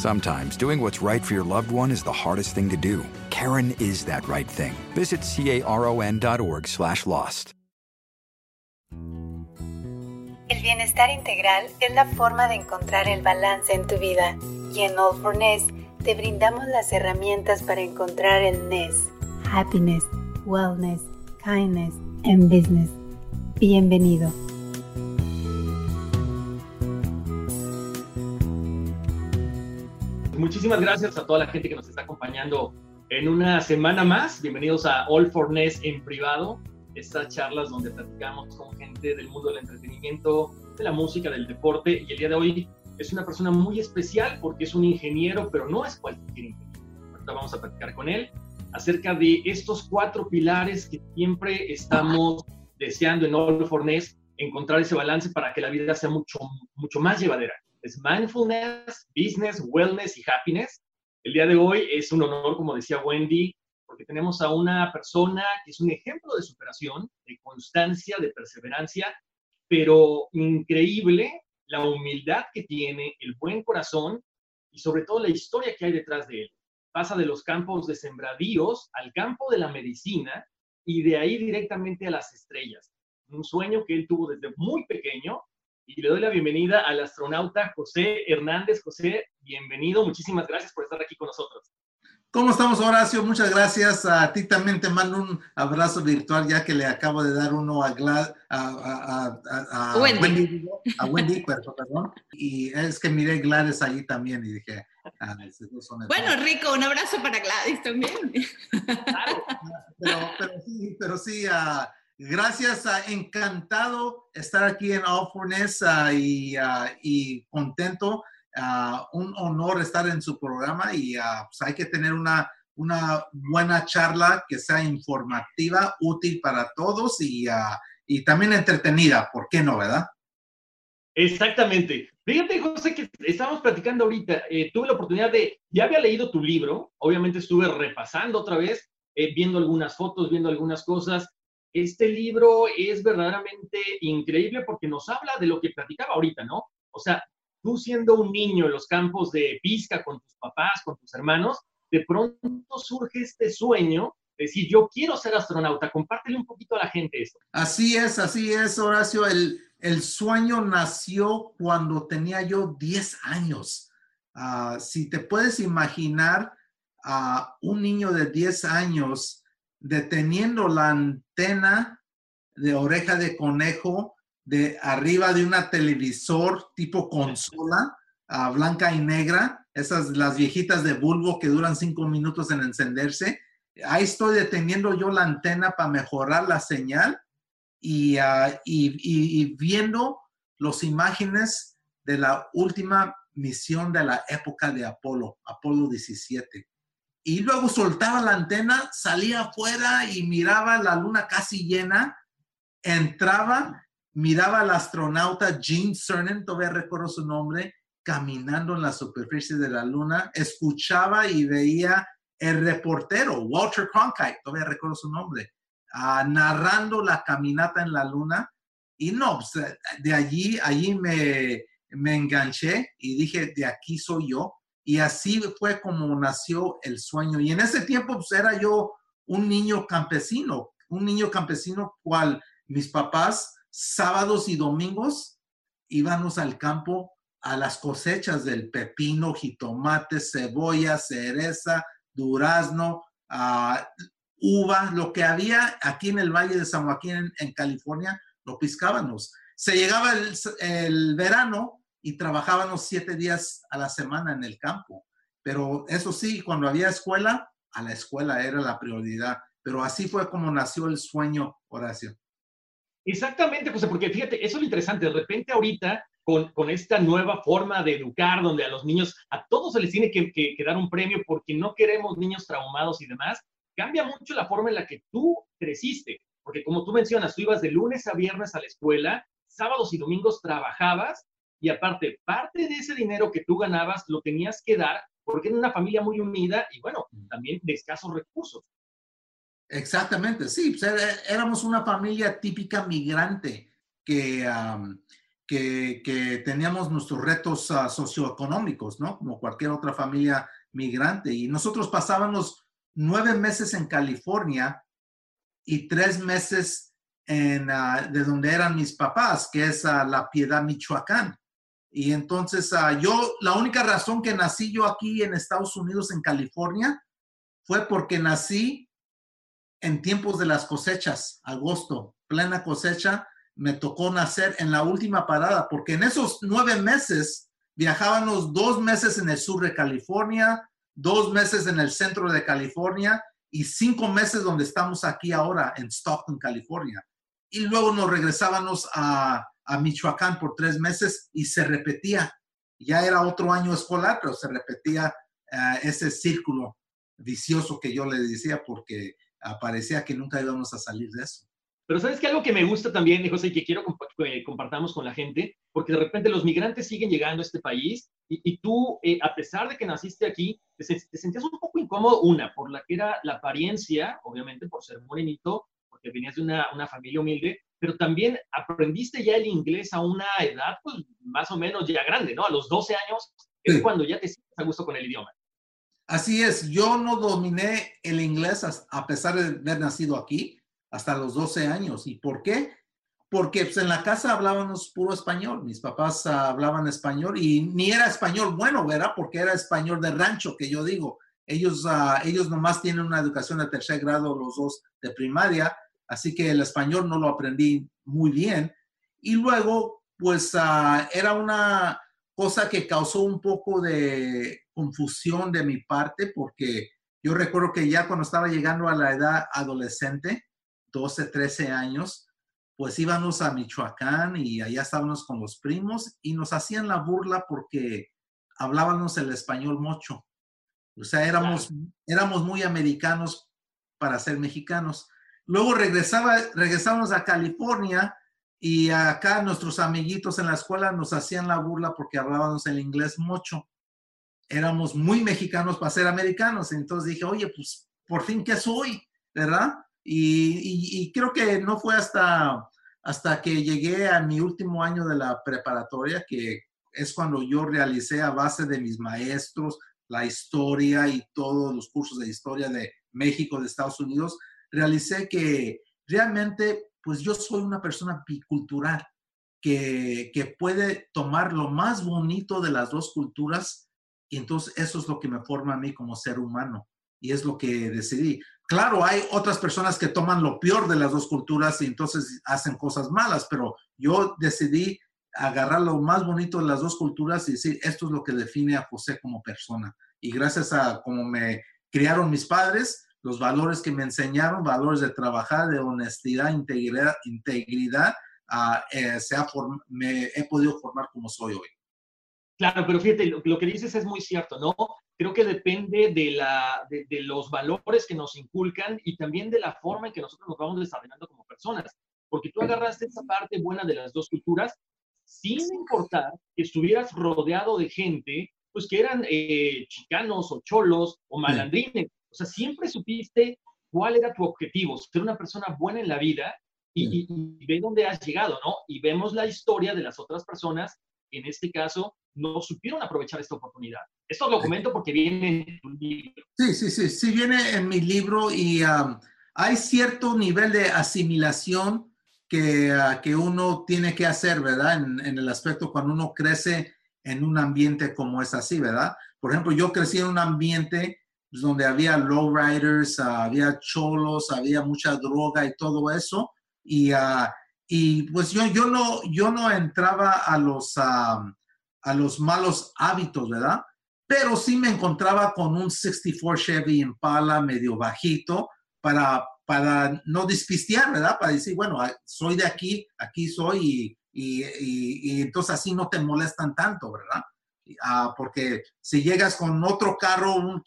Sometimes doing what's right for your loved one is the hardest thing to do. Karen is that right thing. Visit caron.org slash lost. El bienestar integral es la forma de encontrar el balance en tu vida. Y en All for Ness te brindamos las herramientas para encontrar el Ness. Happiness, wellness, kindness and business. Bienvenido. Muchísimas gracias a toda la gente que nos está acompañando en una semana más. Bienvenidos a All for Ness en privado, estas charlas donde platicamos con gente del mundo del entretenimiento, de la música, del deporte. Y el día de hoy es una persona muy especial porque es un ingeniero, pero no es cualquier ingeniero. Ahorita vamos a platicar con él acerca de estos cuatro pilares que siempre estamos deseando en All for Ness, encontrar ese balance para que la vida sea mucho, mucho más llevadera. Es mindfulness, business, wellness y happiness. El día de hoy es un honor, como decía Wendy, porque tenemos a una persona que es un ejemplo de superación, de constancia, de perseverancia, pero increíble la humildad que tiene, el buen corazón y sobre todo la historia que hay detrás de él. Pasa de los campos de sembradíos al campo de la medicina y de ahí directamente a las estrellas. Un sueño que él tuvo desde muy pequeño y le doy la bienvenida al astronauta José Hernández. José, bienvenido. Muchísimas gracias por estar aquí con nosotros. ¿Cómo estamos, Horacio? Muchas gracias. A ti también te mando un abrazo virtual, ya que le acabo de dar uno a, Glad, a, a, a, Wendy. a Wendy, perdón. Y es que miré Gladys allí también y dije, ah, son bueno, Rico, un abrazo para Gladys también. Claro. Pero, pero sí, pero sí uh, gracias, uh, encantado estar aquí en All for Ness, uh, y, y contento. Un honor estar en su programa y pues hay que tener una, una buena charla que sea informativa, útil para todos y, y también entretenida, ¿por qué no, verdad? Exactamente. Fíjate, José, que estábamos platicando ahorita, eh, tuve la oportunidad de, ya había leído tu libro, obviamente estuve repasando otra vez, eh, viendo algunas fotos, viendo algunas cosas. Este libro es verdaderamente increíble porque nos habla de lo que platicaba ahorita, ¿no? O sea, tú siendo un niño en los campos de Pisca con tus papás, con tus hermanos, de pronto surge este sueño de decir, yo quiero ser astronauta, compártele un poquito a la gente esto. Así es, así es, Horacio. El, el sueño nació cuando tenía yo 10 años. Uh, si te puedes imaginar a un niño de 10 años deteniendo la antena de oreja de conejo de arriba de una televisor tipo consola, uh, blanca y negra, esas las viejitas de bulbo que duran cinco minutos en encenderse. Ahí estoy deteniendo yo la antena para mejorar la señal y, uh, y, y, y viendo las imágenes de la última misión de la época de Apolo, Apolo 17. Y luego soltaba la antena, salía afuera y miraba la luna casi llena, entraba miraba al astronauta Gene Cernan, todavía recuerdo su nombre, caminando en la superficie de la luna, escuchaba y veía el reportero, Walter Cronkite, todavía recuerdo su nombre, uh, narrando la caminata en la luna. Y no, de allí, allí me, me enganché y dije, de aquí soy yo. Y así fue como nació el sueño. Y en ese tiempo, pues era yo un niño campesino, un niño campesino cual mis papás sábados y domingos íbamos al campo a las cosechas del pepino, jitomate, cebolla, cereza, durazno, uva, lo que había aquí en el Valle de San Joaquín, en, California, lo piscábamos. Se llegaba el, verano y trabajábamos siete días a la semana en el campo. Pero eso sí, cuando había escuela, a la escuela era la prioridad. Pero así fue como nació el sueño, Horacio. Exactamente, José, porque fíjate, eso es lo interesante. De repente ahorita, con, con esta nueva forma de educar, donde a los niños, a todos se les tiene que, que, dar un premio porque no queremos niños traumados y demás, cambia mucho la forma en la que tú creciste. Porque como tú mencionas, tú ibas de lunes a viernes a la escuela, sábados y domingos trabajabas y aparte, parte de ese dinero que tú ganabas lo tenías que dar porque era una familia muy unida y bueno, también de escasos recursos. Exactamente, sí, pues éramos una familia típica migrante que, que, que, teníamos nuestros retos uh, socioeconómicos, ¿no? Como cualquier otra familia migrante. Y nosotros pasábamos nueve meses en California y tres meses en, uh, de donde eran mis papás, que es uh, La Piedad, Michoacán. Y entonces yo, la única razón que nací yo aquí en Estados Unidos, en California, fue porque nací en tiempos de las cosechas, agosto, plena cosecha, me tocó nacer en la última parada, porque en esos nueve meses viajábamos dos meses en el sur de California, dos meses en el centro de California y cinco meses donde estamos aquí ahora, en Stockton, California. Y luego nos regresábamos a, a Michoacán por tres meses y se repetía. Ya era otro año escolar, pero se repetía uh, ese círculo vicioso que yo le decía porque parecía que nunca íbamos a salir de eso. Pero sabes que algo que me gusta también, José, y que quiero que compartamos con la gente, porque de repente los migrantes siguen llegando a este país y, y tú, eh, a pesar de que naciste aquí, te, te, sentías un poco incómodo, una, por la que era la apariencia, obviamente por ser morenito, porque venías de una, una familia humilde, pero también aprendiste ya el inglés a una edad, pues más o menos ya grande, ¿no? A los 12 años es sí. cuando ya te sientes a gusto con el idioma. Así es, yo no dominé el inglés a pesar de haber nacido aquí hasta los 12 años. ¿Y por qué? Porque pues, en la casa hablábamos puro español. Mis papás uh, hablaban español y ni era español bueno, ¿verdad? Porque era español de rancho, que yo digo. Ellos, uh, ellos nomás tienen una educación de tercer grado, los dos de primaria, así que el español no lo aprendí muy bien. Y luego, pues uh, era una cosa que causó un poco de confusión de mi parte porque yo recuerdo que ya cuando estaba llegando a la edad adolescente, 12, 13 años, pues íbamos a Michoacán y allá estábamos con los primos y nos hacían la burla porque hablábamos el español mucho. O sea, éramos, éramos muy americanos para ser mexicanos. Luego regresaba, regresamos a California y acá nuestros amiguitos en la escuela nos hacían la burla porque hablábamos el inglés mucho. Éramos muy mexicanos para ser americanos. Entonces dije, oye, pues por fin, ¿qué soy? ¿Verdad? Y, creo que no fue hasta, hasta que llegué a mi último año de la preparatoria, que es cuando yo realicé a base de mis maestros la historia y todos los cursos de historia de México, de Estados Unidos, realicé que realmente, pues yo soy una persona bicultural, que, que puede tomar lo más bonito de las dos culturas y entonces eso es lo que me forma a mí como ser humano y es lo que decidí. Claro, hay otras personas que toman lo peor de las dos culturas y entonces hacen cosas malas, pero yo decidí agarrar lo más bonito de las dos culturas y decir, esto es lo que define a José como persona. Y gracias a cómo me criaron mis padres, los valores que me enseñaron, valores de trabajar, de honestidad, integridad, integridad uh, eh, se ha me he podido formar como soy hoy. Claro, pero fíjate, lo, lo, que dices es muy cierto, ¿no? Creo que depende de, la, de, de, los valores que nos inculcan y también de la forma en que nosotros nos vamos desarrollando como personas. Porque tú agarraste esa parte buena de las dos culturas sin importar que estuvieras rodeado de gente, pues que eran eh, chicanos o cholos o malandrines. O sea, siempre supiste cuál era tu objetivo, ser una persona buena en la vida y, y, y ve dónde has llegado, ¿no? Y vemos la historia de las otras personas en este caso, no supieron aprovechar esta oportunidad. Esto lo comento porque viene en tu libro. Sí, sí, sí, sí viene en mi libro y um, hay cierto nivel de asimilación que, uh, que uno tiene que hacer, ¿verdad? En, en, el aspecto cuando uno crece en un ambiente como es así, ¿verdad? Por ejemplo, yo crecí en un ambiente donde había lowriders, ah, había cholos, había mucha droga y todo eso. Y, ah, y pues yo, yo, no, yo no entraba a los, ah, a los malos hábitos, ¿verdad? Pero sí me encontraba con un 64 Chevy Impala medio bajito para, para no despistear, ¿verdad? Para decir, bueno, soy de aquí, aquí soy y, y, y entonces así no te molestan tanto, ¿verdad? porque si llegas con otro carro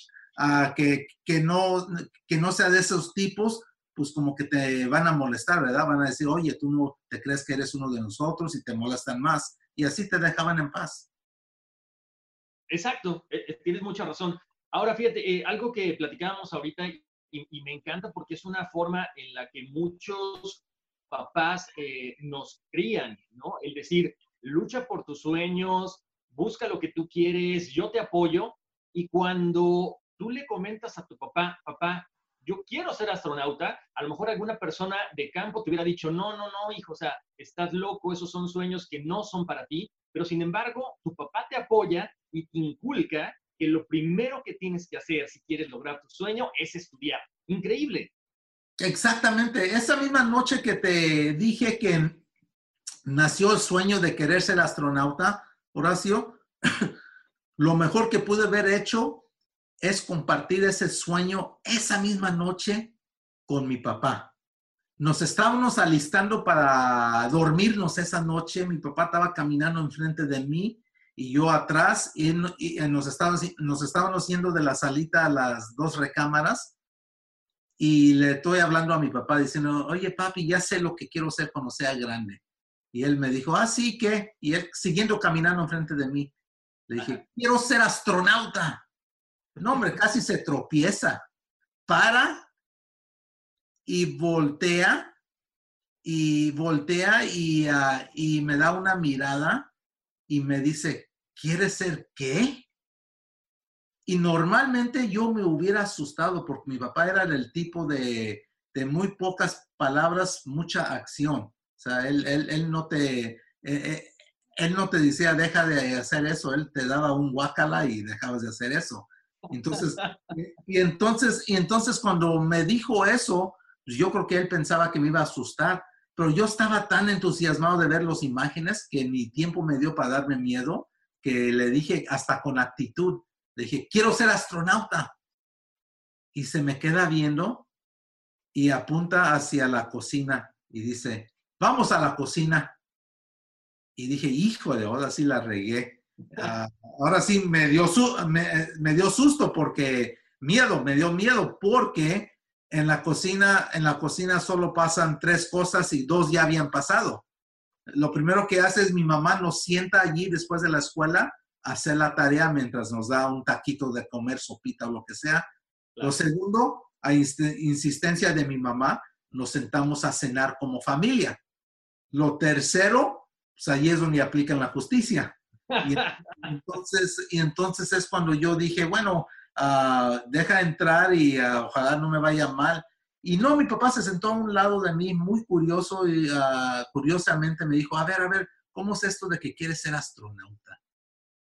que, que, no, que no sea de esos tipos, pues como que te van a molestar, ¿verdad? Van a decir, oye, tú no te crees que eres uno de nosotros y te molestan más. Y así te dejaban en paz. Exacto, eh, eh, tienes mucha razón. Ahora, fíjate, eh, algo que platicábamos ahorita y, y, me encanta porque es una forma en la que muchos papás nos crían, ¿no? El decir, lucha por tus sueños, busca lo que tú quieres, yo te apoyo. Y cuando tú le comentas a tu papá, papá, yo quiero ser astronauta, a lo mejor alguna persona de campo te hubiera dicho, no, no, no, hijo, o sea, estás loco, esos son sueños que no son para ti, pero sin embargo, tu papá te apoya y te inculca que lo primero que tienes que hacer si quieres lograr tu sueño es estudiar. Increíble. Exactamente. Esa misma noche que te dije que nació el sueño de querer ser astronauta, Horacio, lo mejor que pude haber hecho es compartir ese sueño esa misma noche con mi papá. Nos estábamos alistando para dormirnos esa noche. Mi papá estaba caminando enfrente de mí y yo atrás y, nos, estábamos, nos estábamos yendo de la salita a las dos recámaras y le estoy hablando a mi papá diciendo, oye papi, ya sé lo que quiero ser cuando sea grande. Y él me dijo, ah, sí, ¿qué? Y él siguiendo caminando enfrente de mí. Le dije, quiero ser astronauta. No, hombre, casi se tropieza. Para y voltea y voltea y, ah, y me da una mirada y me dice, ¿quieres ser qué? Y normalmente yo me hubiera asustado porque mi papá era del tipo de, de muy pocas palabras, mucha acción. O sea, él, él, él no te, eh, eh, él no te decía, deja de hacer eso, él te daba un guacala y dejabas de hacer eso. Entonces, y entonces, y entonces cuando me dijo eso, pues yo creo que él pensaba que me iba a asustar, pero yo estaba tan entusiasmado de ver las imágenes que ni tiempo me dio para darme miedo, que le dije hasta con actitud, le dije, quiero ser astronauta. Y se me queda viendo y apunta hacia la cocina y dice, vamos a la cocina. Y dije, híjole, ahora sí la regué. Ah, ahora sí me dio, me, dio susto porque miedo, me dio miedo porque en la cocina, en la cocina solo pasan tres cosas y dos ya habían pasado. Lo primero que hace es mi mamá nos sienta allí después de la escuela a hacer la tarea mientras nos da un taquito de comer, sopita o lo que sea. Lo segundo, a insistencia de mi mamá, nos sentamos a cenar como familia. Lo tercero, pues ahí es donde aplican la justicia. Y entonces, y entonces es cuando yo dije, bueno, uh, deja entrar y uh, ojalá no me vaya mal. Y no, mi papá se sentó a un lado de mí muy curioso y uh, curiosamente me dijo, a ver, a ver, ¿cómo es esto de que quieres ser astronauta?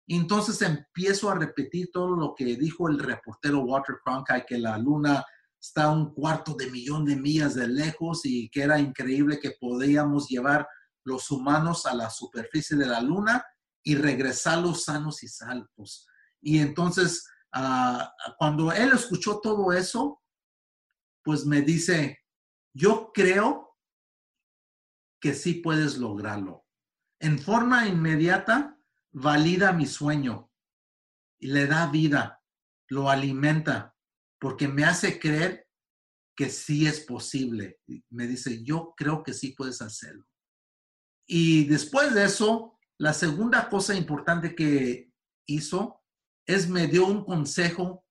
Entonces empiezo a repetir todo lo que dijo el reportero Walter Cronkite, que la luna está un cuarto de millón de millas de lejos y que era increíble que podíamos llevar los humanos a la superficie de la luna y regresarlos sanos y salvos. Y entonces, ah, cuando él escuchó todo eso, pues me dice, yo creo que sí puedes lograrlo. En forma inmediata, valida mi sueño y le da vida, lo alimenta porque me hace creer que sí es posible. Me dice, yo creo que sí puedes hacerlo. Y después de eso, la segunda cosa importante que hizo es me dio un consejo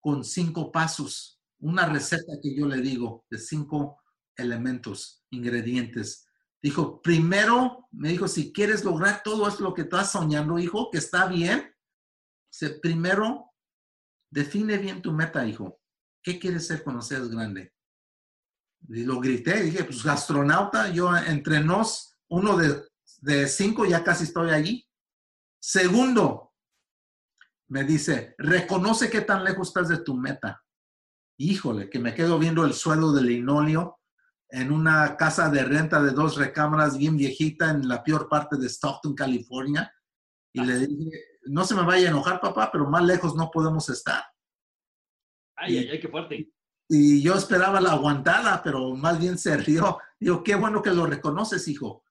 con cinco pasos, una receta que yo le digo de cinco elementos, ingredientes. Dijo, primero, me dijo, si quieres lograr todo esto lo que estás soñando, hijo, que está bien, primero Define bien tu meta, hijo. ¿Qué quieres ser cuando seas grande? Y lo grité, dije, pues astronauta, yo entre nos, uno de, de cinco, ya casi estoy allí. Segundo, me dice, reconoce qué tan lejos estás de tu meta. Híjole, que me quedo viendo el suelo de linoleo en una casa de renta de dos recámaras bien viejita en la peor parte de Stockton, California. Y le dije, no se me vaya a enojar, papá, pero más lejos no podemos estar. Ay, ay, ay, qué fuerte. Y yo esperaba la aguantada, pero más bien se rió. Digo, qué bueno que lo reconoces, hijo.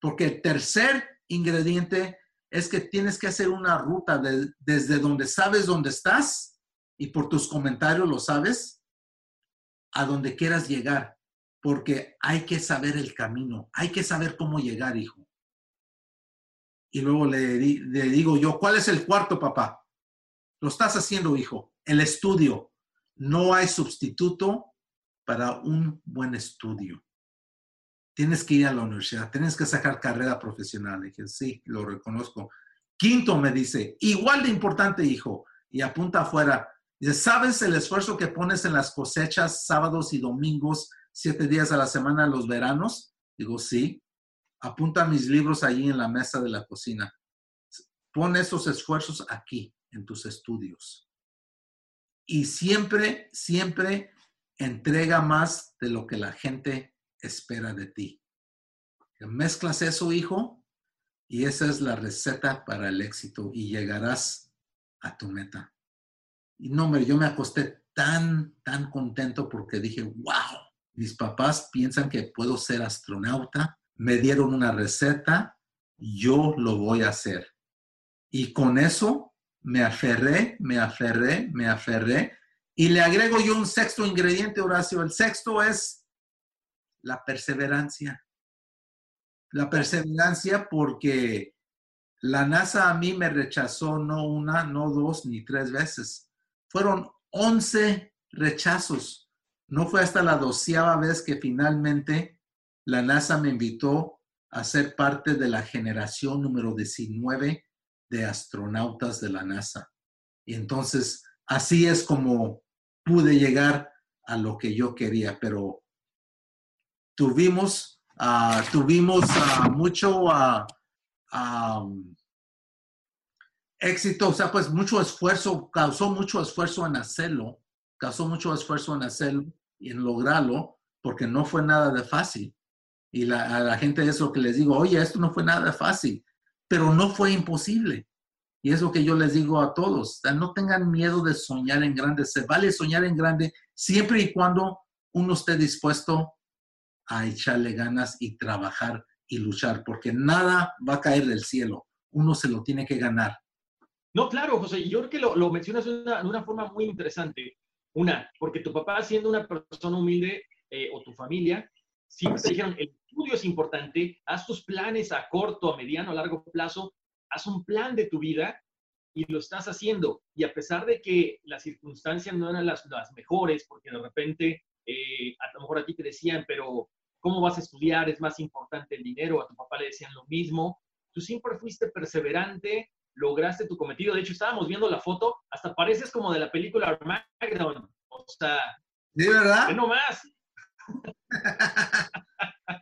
Porque el tercer ingrediente es que tienes que hacer una ruta desde donde sabes dónde estás y por tus comentarios lo sabes, a donde quieras llegar. Porque hay que saber el camino, hay que saber cómo llegar, hijo. Y luego le, le digo yo, ¿cuál es el cuarto, papá? Lo estás haciendo, hijo. El estudio. No hay sustituto para un buen estudio. Tienes que ir a la universidad, tienes que sacar carrera profesional. dije, sí, lo reconozco. Quinto me dice, igual de importante, hijo, y apunta afuera. Dice, ¿sabes el esfuerzo que pones en las cosechas sábados y domingos, siete días a la semana, los veranos? Digo, sí apunta mis libros allí en la mesa de la cocina. Pon esos esfuerzos aquí, en tus estudios. Y siempre, siempre entrega más de lo que la gente espera de ti. Mezclas eso, hijo, y esa es la receta para el éxito y llegarás a tu meta. Y no, hombre, yo me acosté tan, tan contento porque dije, wow, mis papás piensan que puedo ser astronauta, me dieron una receta, yo lo voy a hacer. Y con eso me aferré, me aferré, me aferré. Y le agrego yo un sexto ingrediente, Horacio. El sexto es la perseverancia. La perseverancia porque la NASA a mí me rechazó no una, no dos, ni tres veces. Fueron once rechazos. No fue hasta la doceava vez que finalmente la NASA me invitó a ser parte de la generación número 19 de astronautas de la NASA. Y entonces, así es como pude llegar a lo que yo quería, pero tuvimos, ah, tuvimos ah, mucho ah, éxito, o sea, pues mucho esfuerzo, causó mucho esfuerzo en hacerlo, causó mucho esfuerzo en hacerlo y en lograrlo, porque no fue nada de fácil. Y la, a la gente es lo que les digo, oye, esto no fue nada fácil, pero no fue imposible. Y es lo que yo les digo a todos, no tengan miedo de soñar en grande, se vale soñar en grande siempre y cuando uno esté dispuesto a echarle ganas y trabajar y luchar, porque nada va a caer del cielo, uno se lo tiene que ganar. No, claro, José, yo creo que lo, lo mencionas de una, una, forma muy interesante. Una, porque tu papá siendo una persona humilde eh, o tu familia, siempre te dijeron, el estudio es importante, haz tus planes a corto, a mediano, a largo plazo, haz un plan de tu vida y lo estás haciendo. Y a pesar de que las circunstancias no eran las, las mejores, porque de repente eh, a lo mejor a ti te decían, pero ¿cómo vas a estudiar? Es más importante el dinero, a tu papá le decían lo mismo. Tú siempre fuiste perseverante, lograste tu cometido. De hecho, estábamos viendo la foto, hasta pareces como de la película Armageddon. O sea, ¿de verdad? No más.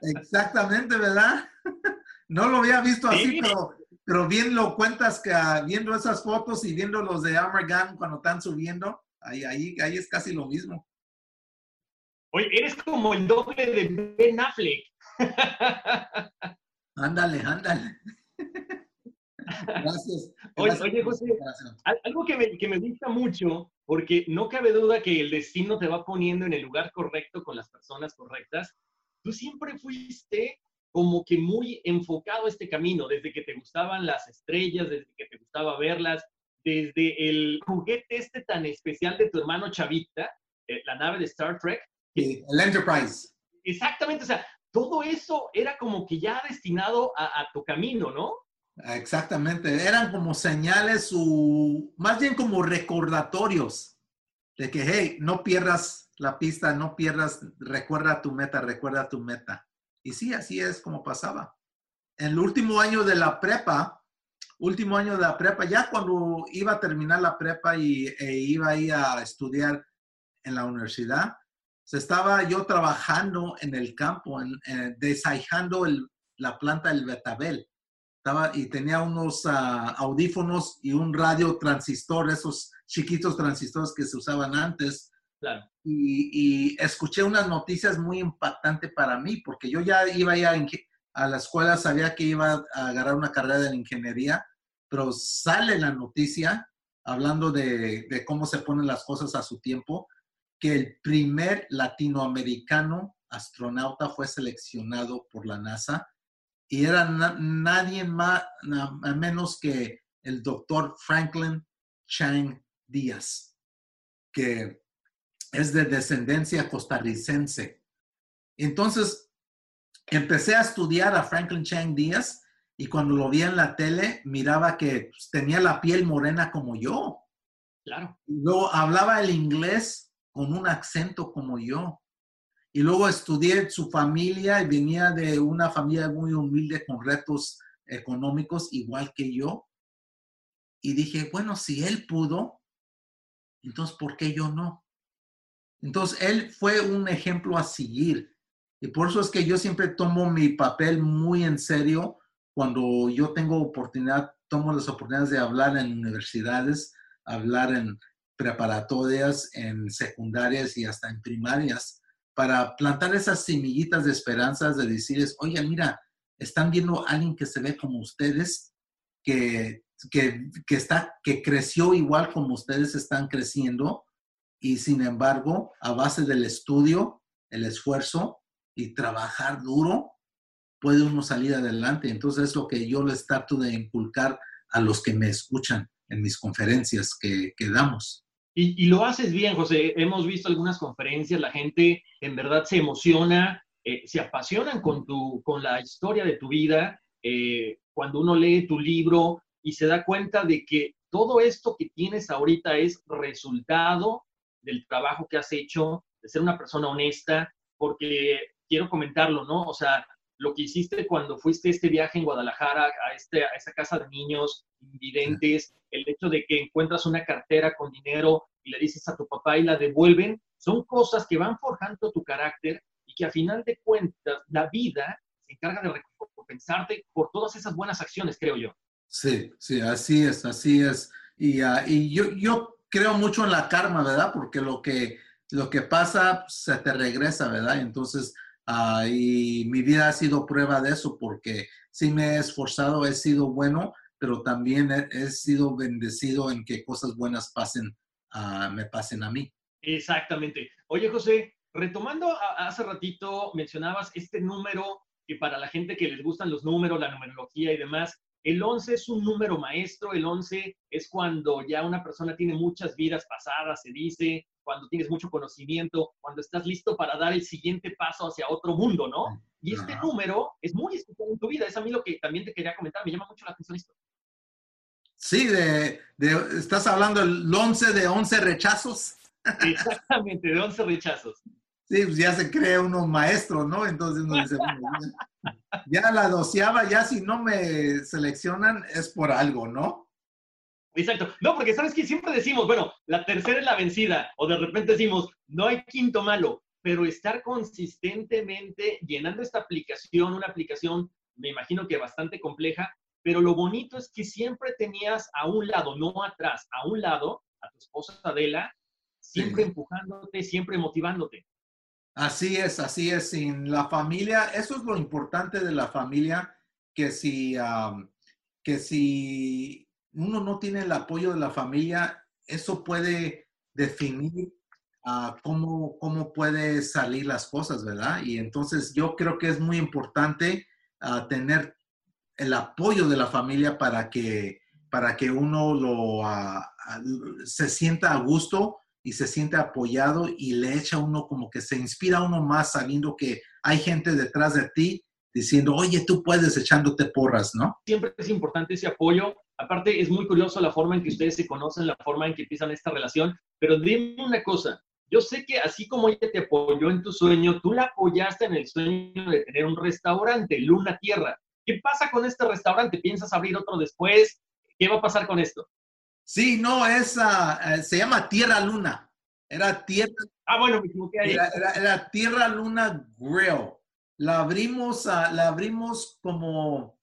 Exactamente, ¿verdad? No lo había visto así, pero, pero bien lo cuentas que ah, viendo esas fotos y viendo los de Amargan cuando están subiendo, ahí, ahí, ahí es casi lo mismo. Oye, eres como el doble de Ben Affleck. Ándale, ándale. Gracias. Oye, José, algo que me, que me gusta mucho, porque no cabe duda que el destino te va poniendo en el lugar correcto con las personas correctas, tú siempre fuiste como que muy enfocado a este camino, desde que te gustaban las estrellas, desde que te gustaba verlas, desde el juguete este tan especial de tu hermano Chavita, eh, la nave de Star Trek. El Enterprise. Exactamente, o sea, todo eso era como que ya destinado a, a tu camino, ¿no? Exactamente, eran como señales o más bien como recordatorios de que, hey, no pierdas la pista, no pierdas, recuerda tu meta, recuerda tu meta. Y sí, así es como pasaba. En el último año de la prepa, último año de la prepa, ya cuando iba a terminar la prepa y e iba a ir a estudiar en la universidad, se estaba yo trabajando en el campo, en, en la planta del betabel. estaba y tenía unos ah, audífonos y un radio transistor, esos chiquitos transistores que se usaban antes. Claro. Y, y escuché unas noticias muy impactantes para mí, porque yo ya iba ya a la escuela, sabía que iba a agarrar una carrera de ingeniería, pero sale la noticia hablando de, de cómo se ponen las cosas a su tiempo, que el primer latinoamericano astronauta fue seleccionado por la NASA y era na- nadie más, na- a menos que el doctor Franklin Chang Díaz, que es de descendencia costarricense. Entonces, empecé a estudiar a Franklin Chang Díaz y cuando lo vi en la tele, miraba que pues, tenía la piel morena como yo. Claro. Luego hablaba el inglés con un acento como yo. Y luego estudié su familia y venía de una familia muy humilde con retos económicos igual que yo. Y dije, bueno, si él pudo, entonces ¿por qué yo no? Entonces él fue un ejemplo a seguir. Y por eso es que yo siempre tomo mi papel muy en serio cuando yo tengo oportunidad, tomo las oportunidades de hablar en universidades, hablar en preparatorias, en secundarias y hasta en primarias, para plantar esas semillitas de esperanzas, de decirles, oye, mira, están viendo a alguien que se ve como ustedes, que, que, está, que creció igual como ustedes están creciendo, y sin embargo, a base del estudio, el esfuerzo y trabajar duro, puede uno salir adelante. Entonces es lo que yo les trato de inculcar a los que me escuchan en mis conferencias que, que damos. Y, lo haces bien, José. Hemos visto algunas conferencias, la gente en verdad se emociona, eh, se apasionan con, tu, con la historia de tu vida. Eh, cuando uno lee tu libro y se da cuenta de que todo esto que tienes ahorita es resultado del trabajo que has hecho, de ser una persona honesta, porque quiero comentarlo, ¿no? O sea, lo que hiciste cuando fuiste este viaje en Guadalajara, a, este, a esa casa de niños invidentes, el hecho de que encuentras una cartera con dinero y le dices a tu papá y la devuelven, son cosas que van forjando tu carácter y que a final de cuentas la vida se encarga de recompensarte por todas esas buenas acciones, creo yo. Sí, sí, así es, así es. Y, uh, y yo, yo creo mucho en la karma, ¿verdad? Porque lo que, lo que pasa se te regresa, ¿verdad? Entonces, Uh, y mi vida ha sido prueba de eso porque sí me he esforzado, he sido bueno, pero también he, he sido bendecido en que cosas buenas pasen, uh, me pasen a mí. Exactamente. Oye, José, retomando a, hace ratito, mencionabas este número que para la gente que les gustan los números, la numerología y demás, el 11 es un número maestro, el 11 es cuando ya una persona tiene muchas vidas pasadas, se dice, cuando tienes mucho conocimiento, cuando estás listo para dar el siguiente paso hacia otro mundo, ¿no? Y este Ajá. número es muy especial en tu vida, es a mí lo que también te quería comentar, me llama mucho la atención esto. Sí, de, de, estás hablando del 11 de 11 rechazos. Exactamente, de 11 rechazos. Sí, pues ya se cree uno maestro, ¿no? Entonces uno dice, bueno, ya, ya la doceava, ya si no me seleccionan es por algo, ¿no? Exacto. No, porque sabes que siempre decimos, bueno, la tercera es la vencida, o de repente decimos, no hay quinto malo, pero estar consistentemente llenando esta aplicación, una aplicación, me imagino que bastante compleja, pero lo bonito es que siempre tenías a un lado, no atrás, a un lado, a tu esposa Adela, siempre sí. empujándote, siempre motivándote. Así es, así es. Sin la familia, eso es lo importante de la familia, que si, um, que si uno no tiene el apoyo de la familia, eso puede definir uh, cómo, cómo puede salir las cosas, ¿verdad? Y entonces yo creo que es muy importante uh, tener el apoyo de la familia para que, para que uno lo, uh, se sienta a gusto y se siente apoyado y le echa uno como que se inspira uno más sabiendo que hay gente detrás de ti diciendo, oye, tú puedes echándote porras, ¿no? Siempre es importante ese apoyo. Aparte, es muy curioso la forma en que ustedes se conocen, la forma en que empiezan esta relación. Pero dime una cosa, yo sé que así como ella te apoyó en tu sueño, tú la apoyaste en el sueño de tener un restaurante, Luna Tierra. ¿Qué pasa con este restaurante? ¿Piensas abrir otro después? ¿Qué va a pasar con esto? Sí, no, es, uh, se llama Tierra Luna. Era Tierra. Ah, bueno, me equivoqué ahí. Era, era, era Tierra Luna Grill. La abrimos, uh, la abrimos como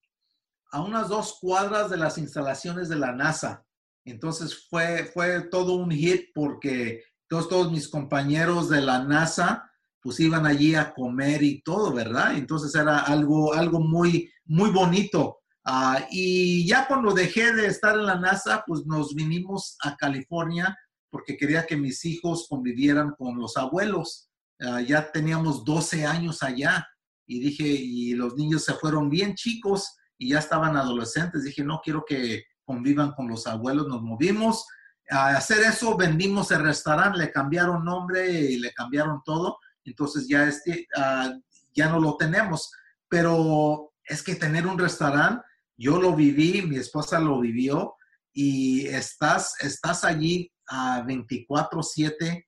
a unas dos cuadras de las instalaciones de la NASA. Entonces fue, fue todo un hit porque todos, todos mis compañeros de la NASA pues iban allí a comer y todo, ¿verdad? Entonces era algo, algo muy, muy bonito. Ah, y ya cuando dejé de estar en la NASA, pues nos vinimos a California porque quería que mis hijos convivieran con los abuelos. Ah, ya teníamos 12 años allá y dije, y los niños se fueron bien chicos y ya estaban adolescentes. Dije, no quiero que convivan con los abuelos. Nos movimos. A hacer eso, vendimos el restaurante, le cambiaron nombre y le cambiaron todo. Entonces ya, este, ah, ya no lo tenemos. Pero es que tener un restaurante, yo lo viví, mi esposa lo vivió y estás, estás allí a 24/7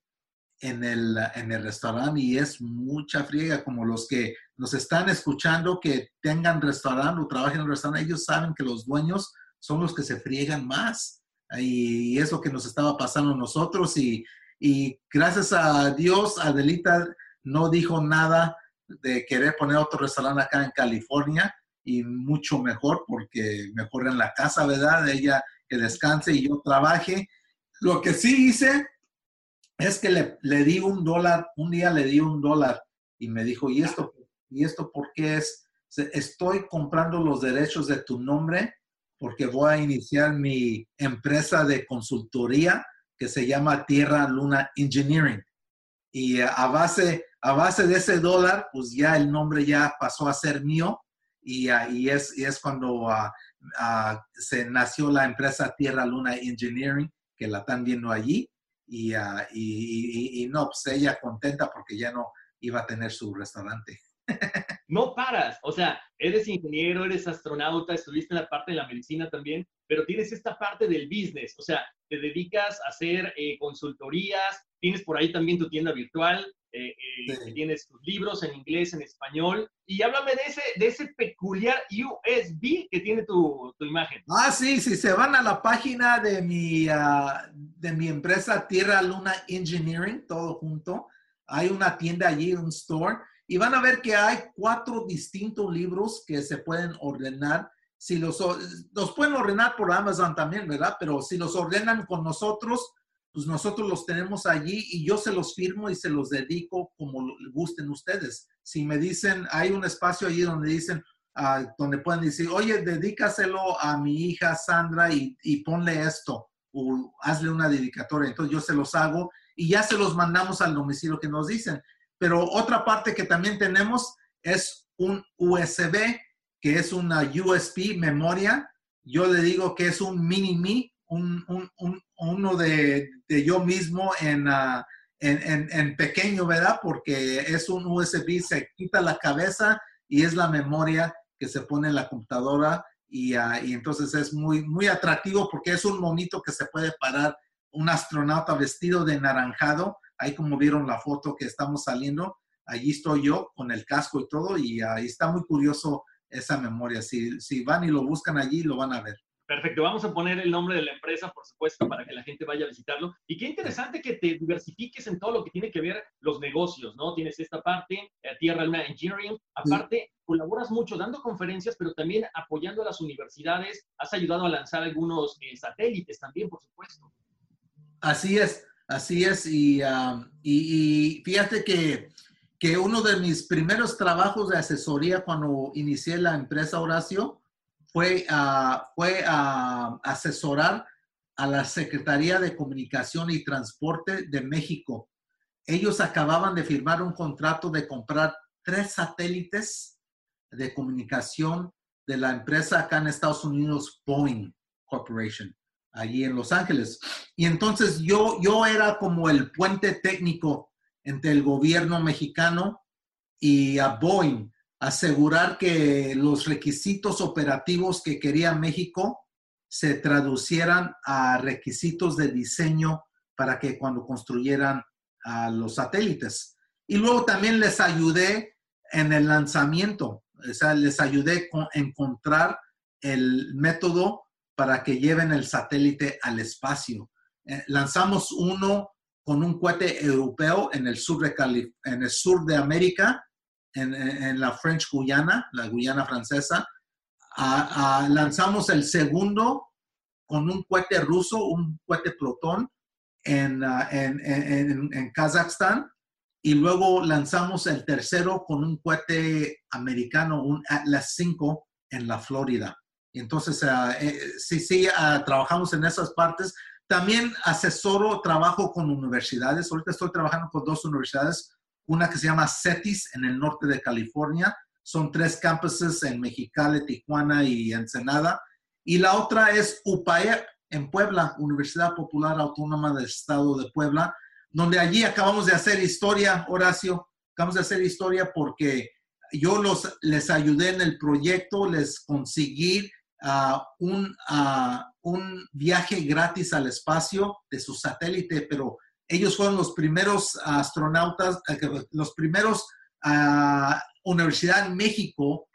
en el, en el restaurante y es mucha friega, como los que nos están escuchando que tengan restaurante o trabajen en restaurante, ellos saben que los dueños son los que se friegan más. Y es lo que nos estaba pasando a nosotros y, y gracias a Dios, Adelita no dijo nada de querer poner otro restaurante acá en California y mucho mejor porque mejor en la casa, ¿verdad? Ella que descanse y yo trabaje. Lo que sí hice es que le, le, di un dólar, un día le di un dólar y me dijo, ¿y esto, ¿y esto por qué es? Estoy comprando los derechos de tu nombre porque voy a iniciar mi empresa de consultoría que se llama Tierra Luna Engineering. Y a base, a base de ese dólar, pues ya el nombre ya pasó a ser mío y, y, es, y es, cuando se nació la empresa Tierra Luna Engineering, que la están viendo allí. Y, uh, no, pues ella contenta porque ya no iba a tener su restaurante. No paras, o sea, eres ingeniero, eres astronauta, estuviste en la parte de la medicina también, pero tienes esta parte del business, o sea, te dedicas a hacer eh, consultorías, tienes por ahí también tu tienda virtual, eh, eh, tienes tus libros en inglés, en español, y háblame de ese, de ese peculiar USB que tiene tu, tu imagen. Ah, sí, si se van a la página de mi, uh, de mi empresa Tierra Luna Engineering, todo junto, hay una tienda allí, un store, y van a ver que hay cuatro distintos libros que se pueden ordenar. Si los, los pueden ordenar por Amazon también, ¿verdad? Pero si los ordenan con nosotros, pues nosotros los tenemos allí y yo se los firmo y se los dedico como gusten ustedes. Si me dicen, hay un espacio allí donde dicen, uh, donde pueden decir, oye, dedícaselo a mi hija Sandra y, y, ponle esto, o hazle una dedicatoria. Entonces yo se los hago y ya se los mandamos al domicilio que nos dicen. Pero otra parte que también tenemos es un USB, que es una USB memoria. Yo le digo que es un mini me, un, un, un, uno de, yo mismo en, uh, en, en, en, pequeño, ¿verdad? Porque es un USB, se quita la cabeza y es la memoria que se pone en la computadora y, uh, y, entonces es muy, muy atractivo porque es un monito que se puede parar, un astronauta vestido de naranjado, ahí como vieron la foto que estamos saliendo, allí estoy yo con el casco y todo y ahí está muy curioso esa memoria. Si, si van y lo buscan allí, lo van a ver. Perfecto, vamos a poner el nombre de la empresa, por supuesto, para que la gente vaya a visitarlo. Y qué interesante que te diversifiques en todo lo que tiene que ver los negocios, ¿no? Tienes esta parte, eh, Tierra Luna Engineering, aparte colaboras mucho dando conferencias, pero también apoyando a las universidades, has ayudado a lanzar algunos eh, satélites también, por supuesto. Así es, así es, y, um, fíjate que, uno de mis primeros trabajos de asesoría cuando inicié la empresa Horacio, fue, asesorar a la Secretaría de Comunicación y Transporte de México. Ellos acababan de firmar un contrato de comprar tres satélites de comunicación de la empresa acá en Estados Unidos, Boeing Corporation, allí en Los Ángeles. Y entonces yo, yo era como el puente técnico entre el gobierno mexicano y a Boeing asegurar que los requisitos operativos que quería México se traducieran a requisitos de diseño para que cuando construyeran los satélites. Y luego también les ayudé en el lanzamiento, o sea, les ayudé a encontrar el método para que lleven el satélite al espacio. Eh, lanzamos uno con un cohete europeo en el sur de, en el América en, en, la French Guyana, la Guyana francesa, lanzamos el segundo con un cohete ruso, un cohete Proton en, en, en, Kazajstán y luego lanzamos el tercero con un cohete americano, un Atlas 5 en la Florida. Entonces, uh, eh, sí, sí, uh, trabajamos en esas partes. También asesoro, trabajo con universidades. Ahorita estoy trabajando con dos universidades, una que se llama CETIS en el norte de California. Son tres campuses en Mexicali, Tijuana y Ensenada. Y la otra es UPAEP en Puebla, Universidad Popular Autónoma del Estado de Puebla donde allí acabamos de hacer historia, Horacio, acabamos de hacer historia porque yo los, les ayudé en el proyecto, les conseguí ah, un, uh, un viaje gratis al espacio de su satélite, pero ellos fueron los primeros astronautas, eh, los primeros uh, universidad en México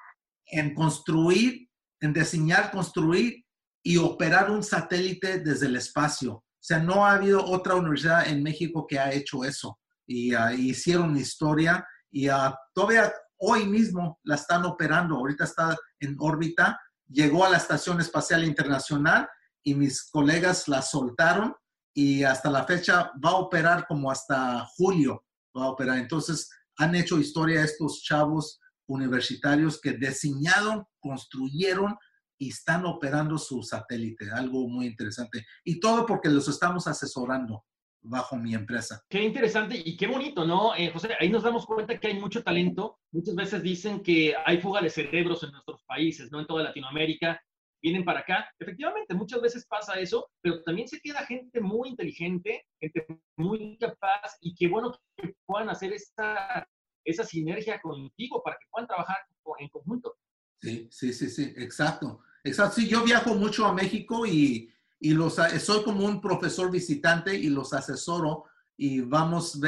en construir, en diseñar, construir y operar un satélite desde el espacio. O sea, no ha habido otra universidad en México que ha hecho eso. Y uh, hicieron historia y uh, todavía hoy mismo la están operando. Ahorita está en órbita. Llegó a la Estación Espacial Internacional y mis colegas la soltaron y hasta la fecha va a operar como hasta julio. Va a operar. Entonces, han hecho historia estos chavos universitarios que diseñaron, construyeron y están operando su satélite, algo muy interesante. Y todo porque los estamos asesorando bajo mi empresa. Qué interesante y qué bonito, ¿no? Eh, José, ahí nos damos cuenta que hay mucho talento. Muchas veces dicen que hay fuga de cerebros en nuestros países, ¿no? En toda Latinoamérica. Vienen para acá. Efectivamente, muchas veces pasa eso, pero también se queda gente muy inteligente, gente muy capaz y qué bueno que puedan hacer esta, esa sinergia contigo para que puedan trabajar en conjunto. Sí, sí, sí, sí, exacto. Exacto, sí, yo viajo mucho a México y, y los, soy como un profesor visitante y los asesoro y vamos,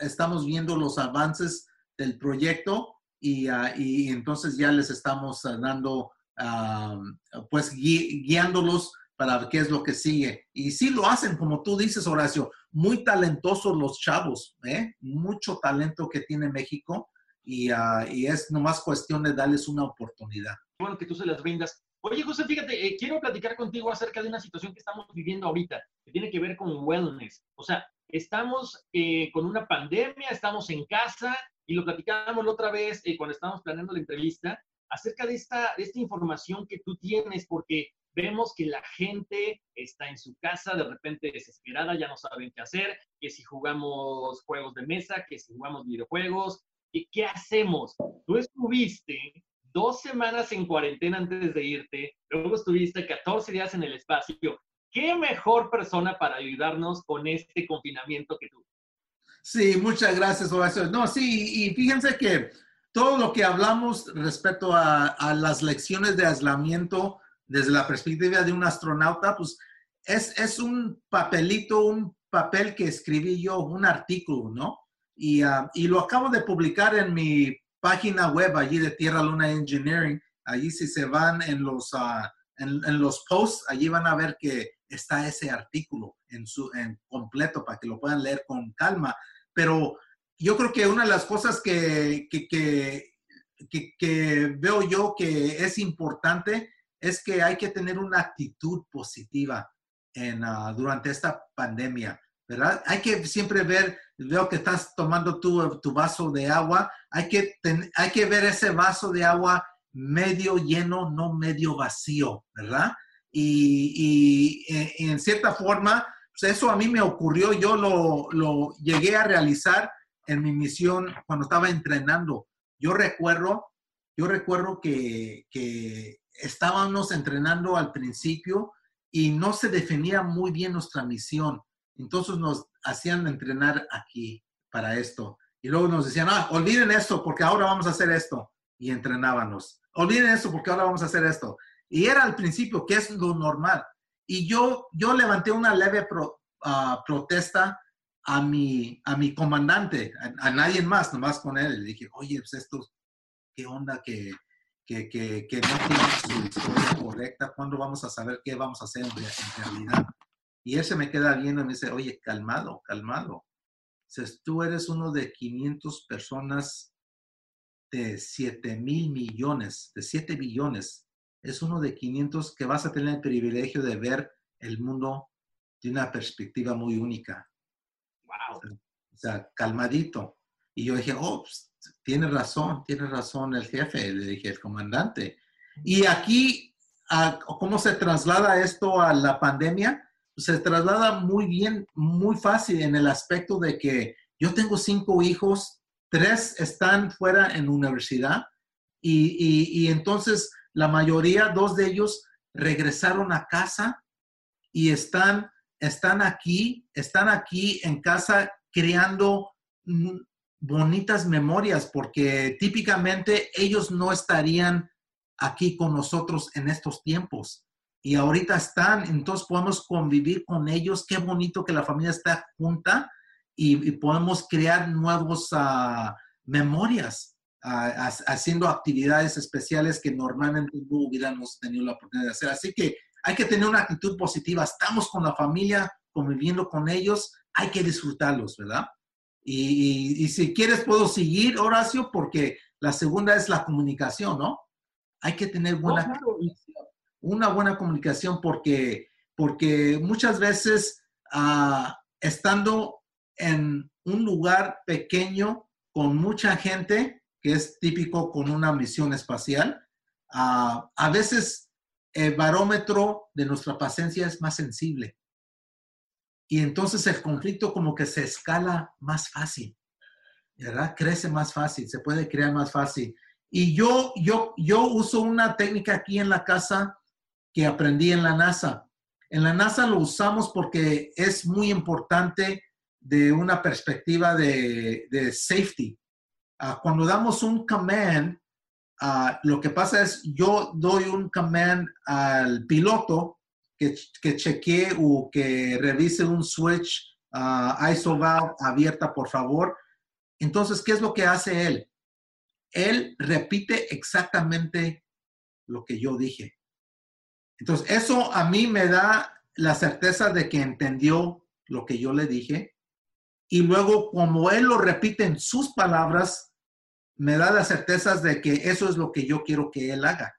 estamos viendo los avances del proyecto y, uh, y entonces ya les estamos uh, dando, uh, pues guiándolos para qué es lo que sigue. Y sí lo hacen, como tú dices, Horacio, muy talentosos los chavos, ¿eh? mucho talento que tiene México y, y es nomás cuestión de darles una oportunidad. Bueno, que tú se las brindas. Oye, José, fíjate, eh, quiero platicar contigo acerca de una situación que estamos viviendo ahorita, que tiene que ver con wellness. O sea, estamos eh, con una pandemia, estamos en casa y lo platicábamos la otra vez eh, cuando estábamos planeando la entrevista acerca de esta, de esta información que tú tienes, porque vemos que la gente está en su casa de repente desesperada, ya no saben qué hacer, que si jugamos juegos de mesa, que si jugamos videojuegos, ¿y qué hacemos? Tú estuviste dos semanas en cuarentena antes de irte, luego estuviste 14 días en el espacio. ¿Qué mejor persona para ayudarnos con este confinamiento que tú? Sí, muchas gracias, Horacio. No, sí, y fíjense que todo lo que hablamos respecto a, a las lecciones de aislamiento desde la perspectiva de un astronauta, pues es, es un papelito, un papel que escribí yo, un artículo, ¿no? Y, uh, y lo acabo de publicar en mi página web allí de Tierra Luna Engineering. Allí si se van en los, uh, en, los posts, allí van a ver que está ese artículo en, su, en completo para que lo puedan leer con calma. Pero yo creo que una de las cosas que, que, que, veo yo que es importante es que hay que tener una actitud positiva en, uh, durante esta pandemia, ¿verdad? Hay que siempre ver veo que estás tomando tu, tu vaso de agua, hay que, hay que ver ese vaso de agua medio lleno, no medio vacío, ¿verdad? Y, y, eh, en cierta forma, pues eso a mí me ocurrió, yo lo, lo llegué a realizar en mi misión cuando estaba entrenando. Yo recuerdo, yo recuerdo que, que estábamos entrenando al principio y no se definía muy bien nuestra misión. Entonces nos hacían entrenar aquí para esto. Y luego nos decían, ah, olviden esto porque ahora vamos a hacer esto. Y entrenábamos. Olviden esto porque ahora vamos a hacer esto. Y era al principio, que es lo normal. Y yo, yo levanté una leve uh, protesta a mi, a mi comandante, a, nadie más, nomás con él. Le dije, oye, pues esto, ¿qué onda que, que, que, que no tiene su historia correcta? ¿Cuándo vamos a saber qué vamos a hacer en realidad? Y él se me queda viendo y me dice, oye, calmado, calmado. Si tú eres uno de 500 personas de 7 mil millones, de 7 billones es uno de 500 que vas a tener el privilegio de ver el mundo de una perspectiva muy única. Wow. O sea, calmadito. Y yo dije, oh, pues, tiene razón, tiene razón el jefe, le dije, el comandante. Y aquí, ah, ¿cómo se traslada esto a la pandemia? Se traslada muy bien, muy fácil en el aspecto de que yo tengo cinco hijos, tres están fuera en universidad y, y entonces la mayoría, dos de ellos, regresaron a casa y están, están aquí, están aquí en casa creando bonitas memorias, porque típicamente ellos no estarían aquí con nosotros en estos tiempos. Y ahorita están, entonces podemos convivir con ellos. Qué bonito que la familia está junta y, podemos crear nuevas ah, memorias haciendo actividades especiales que normalmente no hubiéramos tenido la oportunidad de hacer. Así que hay que tener una actitud positiva. Estamos con la familia, conviviendo con ellos, hay que disfrutarlos, ¿verdad? Y, si quieres puedo seguir, Horacio, porque la segunda es la comunicación, ¿no? Hay que tener buena una buena comunicación porque, porque muchas veces ah, estando en un lugar pequeño con mucha gente, que es típico con una misión espacial, ah, a veces el barómetro de nuestra paciencia es más sensible. Y entonces el conflicto como que se escala más fácil, ¿verdad? Crece más fácil, se puede crear más fácil. Y yo, yo, yo uso una técnica aquí en la casa aprendí en la NASA. En la NASA lo usamos porque es muy importante de una perspectiva de, safety. Ah, cuando damos un command, uh, lo que pasa es yo doy un command al piloto que, que chequee o que revise un switch uh, ISO valve abierta, por favor. Entonces, ¿qué es lo que hace él? Él repite exactamente lo que yo dije. Entonces, eso a mí me da la certeza de que entendió lo que yo le dije. Y luego, como él lo repite en sus palabras, me da la certeza de que eso es lo que yo quiero que él haga.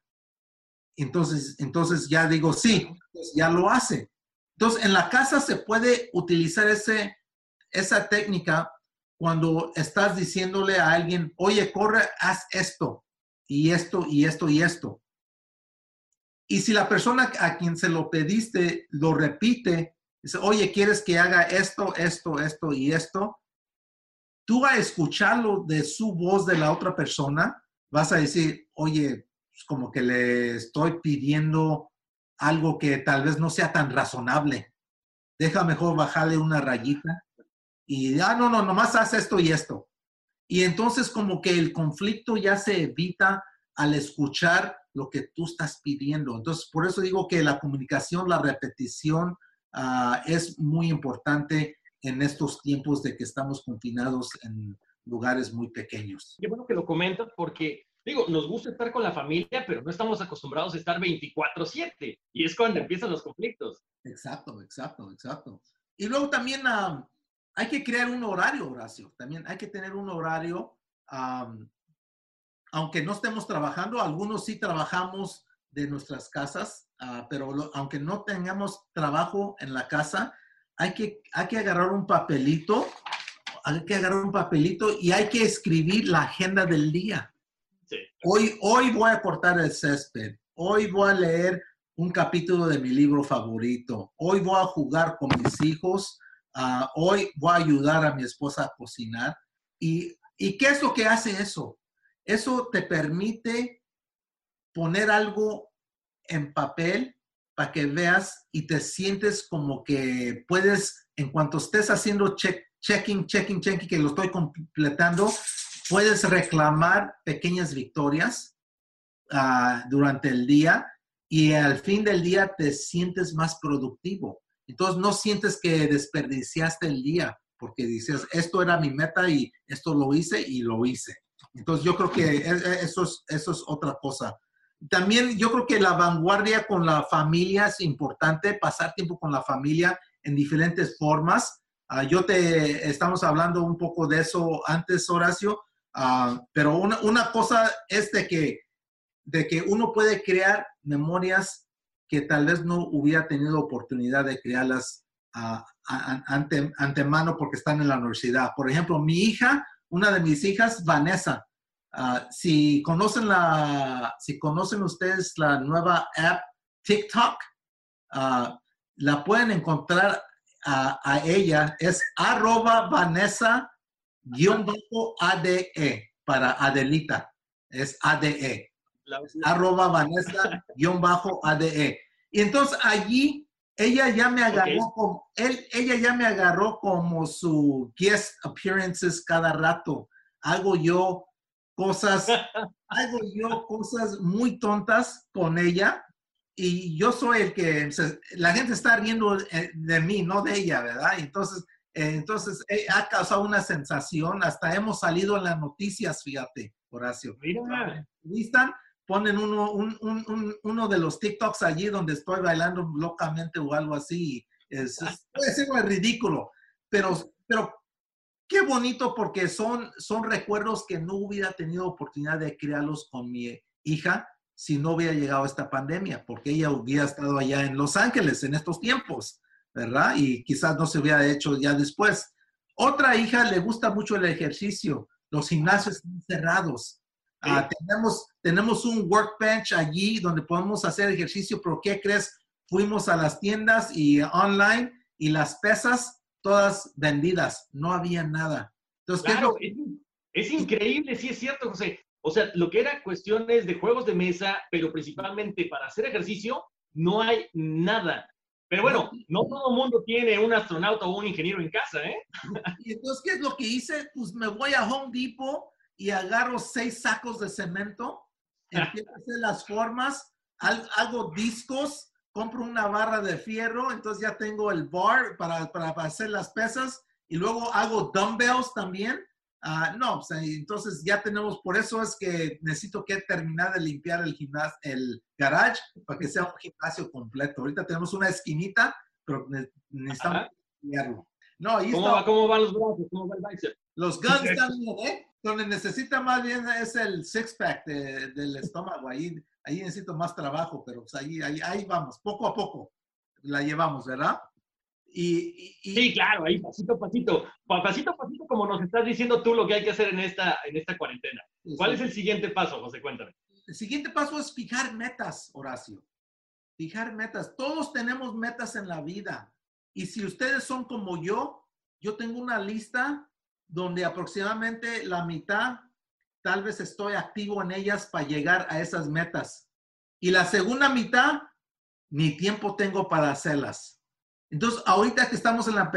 Entonces, entonces ya digo, sí, pues ya lo hace. Entonces, en la casa se puede utilizar ese, esa técnica cuando estás diciéndole a alguien, oye, corre, haz esto, y esto, y esto, y esto. Y si la persona a quien se lo pediste lo repite, dice, oye, ¿quieres que haga esto, esto, esto y esto? tú a escucharlo de su voz de la otra persona, vas a decir, oye, pues como que le estoy pidiendo algo que tal vez no sea tan razonable. Deja mejor bajarle una rayita y, ah, no, no, nomás haz esto y esto. Y entonces como que el conflicto ya se evita al escuchar lo que tú estás pidiendo. Entonces, por eso digo que la comunicación, la repetición ah, es muy importante en estos tiempos de que estamos confinados en lugares muy pequeños. Qué bueno que lo comentas porque, digo, nos gusta estar con la familia, pero no estamos acostumbrados a estar 24/7 y es cuando empiezan los conflictos. Exacto, exacto, exacto. Y luego también ah, hay que crear un horario, Horacio. También hay que tener un horario, aunque no estemos trabajando, algunos sí trabajamos de nuestras casas, ah, pero aunque no tengamos trabajo en la casa, hay que, hay que agarrar un papelito, hay que agarrar un papelito y hay que escribir la agenda del día. Hoy, hoy voy a cortar el césped, hoy voy a leer un capítulo de mi libro favorito, hoy voy a jugar con mis hijos, ah, hoy voy a ayudar a mi esposa a cocinar. ¿Y, ¿Y qué es lo que hace eso? Eso te permite poner algo en papel para que veas y te sientes como que puedes, en cuanto estés haciendo check, checking, checking, checking, que lo estoy completando, puedes reclamar pequeñas victorias ah, durante el día y al fin del día te sientes más productivo. Entonces no sientes que desperdiciaste el día porque dices, esto era mi meta y esto lo hice y lo hice. Entonces yo creo que e, e, eso es, eso es otra cosa también yo creo que la vanguardia con la familia es importante, pasar tiempo con la familia en diferentes formas. Ah, yo te estamos hablando un poco de eso antes, Horacio, ah, pero una, una, cosa es de que de que uno puede crear memorias que tal vez no hubiera tenido oportunidad de crearlas a, ante, antemano porque están en la universidad. Por ejemplo, mi hija, una de mis hijas, Vanessa, ah, si conocen la, si conocen ustedes la nueva app TikTok, ah, la pueden encontrar a, ella, es arroba Vanessa guion bajo ADE para Adelita, es ADE. Arroba Vanessa guion bajo ADE. Y entonces allí ella ya me agarró como, él, ella ya me agarró como su guest appearances cada rato. Hago yo cosas, hago yo cosas muy tontas con ella y yo soy el que, la gente está riendo eh, de mí, no de ella, ¿verdad? Entonces, eh, entonces eh, ha causado una sensación, hasta hemos salido en las noticias, fíjate, Horacio. Mira. ¿Listan? Ponen uno, uno de los TikToks allí donde estoy bailando locamente o algo así. Es, puede ser ridículo, pero, pero qué bonito porque son, son recuerdos que no hubiera tenido oportunidad de crearlos con mi hija si no hubiera llegado esta pandemia, porque ella hubiera estado allá en Los Ángeles en estos tiempos, ¿verdad? Y quizás no se hubiera hecho ya después. Otra hija le gusta mucho el ejercicio, los gimnasios están cerrados Ah, tenemos, tenemos un workbench allí donde podemos hacer ejercicio, pero ¿qué crees? Fuimos a las tiendas y online y las pesas todas vendidas, no había nada. Entonces, claro, es, increíble, sí es cierto, José. O sea, lo que era cuestiones de juegos de mesa, pero principalmente para hacer ejercicio, no hay nada. Pero bueno, no todo el mundo tiene un astronauta o un ingeniero en casa, ¿eh? Y entonces, ¿qué es lo que hice? Pues me voy a Home Depot y agarro seis sacos de cemento, empiezo a hacer las formas, hago discos, compro una barra de fierro, entonces ya tengo el bar para, para, hacer las pesas y luego hago dumbbells también. Ah, no, pues, entonces ya tenemos, por eso es que necesito que terminar de limpiar el gimnasio, el garage para que sea un gimnasio completo. Ahorita tenemos una esquinita, pero necesitamos limpiarlo. No, ¿Cómo, va, ¿Cómo, van los brazos? ¿Cómo va el bicep? Los guns también, ¿eh? Donde necesita más bien es el six-pack del estómago. Ahí, ahí necesito más trabajo, pero pues ahí, ahí, ahí vamos, poco a poco la llevamos, ¿verdad? Y, Sí, claro, ahí pasito a pasito, pasito a pasito como nos estás diciendo tú lo que hay que hacer en esta, en esta cuarentena. ¿Cuál es el siguiente paso, José? Cuéntame. El siguiente paso es fijar metas, Horacio. Fijar metas. Todos tenemos metas en la vida. Y si ustedes son como yo, yo tengo una lista donde aproximadamente la mitad tal vez estoy activo en ellas para llegar a esas metas. Y la segunda mitad, ni tiempo tengo para hacerlas. Entonces, ahorita que estamos en la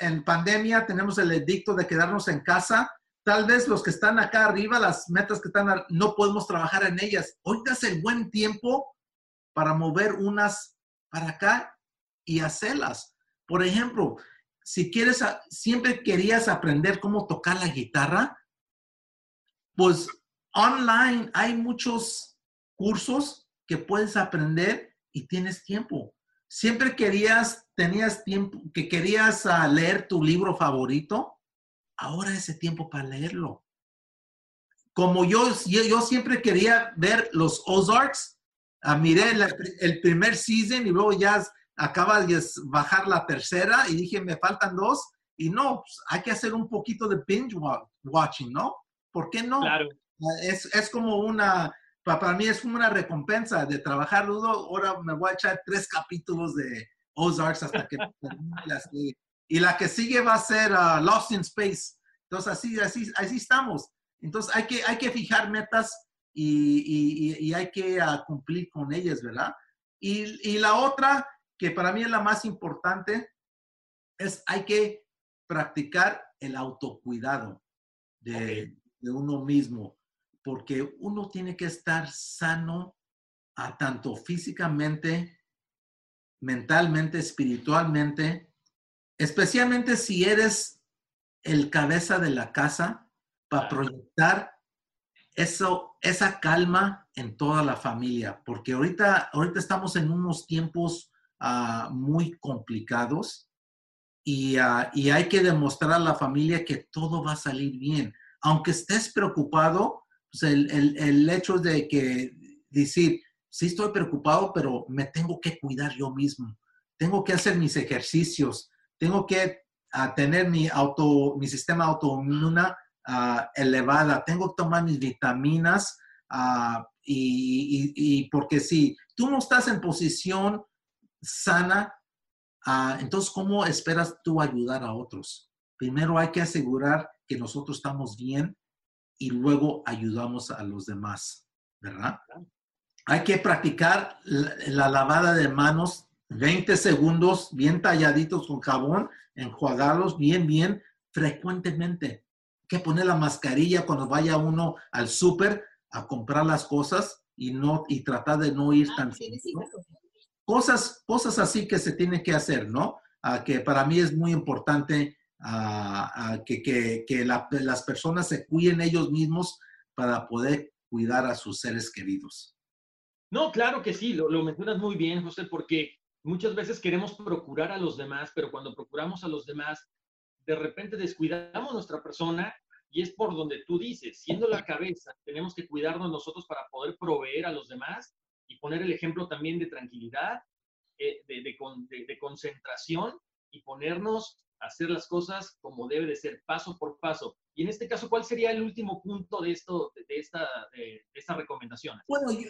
en pandemia, tenemos el edicto de quedarnos en casa. Tal vez los que están acá arriba, las metas que están, no podemos trabajar en ellas. Ahorita es el buen tiempo para mover unas para acá y hacerlas. Por ejemplo, si quieres, siempre querías aprender cómo tocar la guitarra, pues online hay muchos cursos que puedes aprender y tienes tiempo. Siempre querías, tenías tiempo, que querías ah, leer tu libro favorito, ahora ese tiempo para leerlo. Como yo, yo, siempre quería ver los Ozarks, uh, miré el primer season y luego ya acaba de bajar la tercera y dije, me faltan dos. Y no, pues, hay que hacer un poquito de binge watching, ¿no? ¿Por qué no? Claro. Es, es como una, para mí es como una recompensa de trabajar duro. Ahora me voy a echar tres capítulos de Ozarks hasta que termine Y la que sigue va a ser uh, Lost in Space. Entonces, así, así, así estamos. Entonces, hay que, hay que fijar metas y, y, y hay que uh, cumplir con ellas, ¿verdad? Y, y, la otra que para mí es la más importante, es hay que practicar el autocuidado de, uno mismo, porque uno tiene que estar sano a tanto físicamente, mentalmente, espiritualmente, especialmente si eres el cabeza de la casa, para proyectar eso, esa calma en toda la familia, porque ahorita, ahorita estamos en unos tiempos Ah, muy complicados y, ah, y, hay que demostrar a la familia que todo va a salir bien. Aunque estés preocupado, pues el, el, el, hecho de que decir, sí estoy preocupado, pero me tengo que cuidar yo mismo. Tengo que hacer mis ejercicios, tengo que ah, tener mi, auto, mi sistema autoinmune uh, elevada, tengo que tomar mis vitaminas uh, y, y, y, porque si tú no estás en posición sana, uh, entonces ¿cómo esperas tú ayudar a otros? Primero hay que asegurar que nosotros estamos bien y luego ayudamos a los demás, ¿verdad? Hay que practicar la, la lavada de manos 20 segundos bien talladitos con jabón, enjuagarlos bien, bien frecuentemente que poner la mascarilla cuando vaya uno al súper a comprar las cosas y no y tratar de no ir ah, tan sí, sí, cosas cosas así que se tiene que hacer no que para mí es muy importante que, que, que la, las personas se cuiden ellos mismos para poder cuidar a sus seres queridos. No claro que sí lo, lo mencionas muy bien José porque muchas veces queremos procurar a los demás pero cuando procuramos a los demás de repente descuidamos nuestra persona y es por donde tú dices, siendo la cabeza, tenemos que cuidarnos nosotros para poder proveer a los demás y poner el ejemplo también de tranquilidad, eh, de, de, de, de, concentración y ponernos a hacer las cosas como debe de ser, paso por paso. Y en este caso, ¿cuál sería el último punto de, esto, de, esta, esta recomendación? Bueno, yo,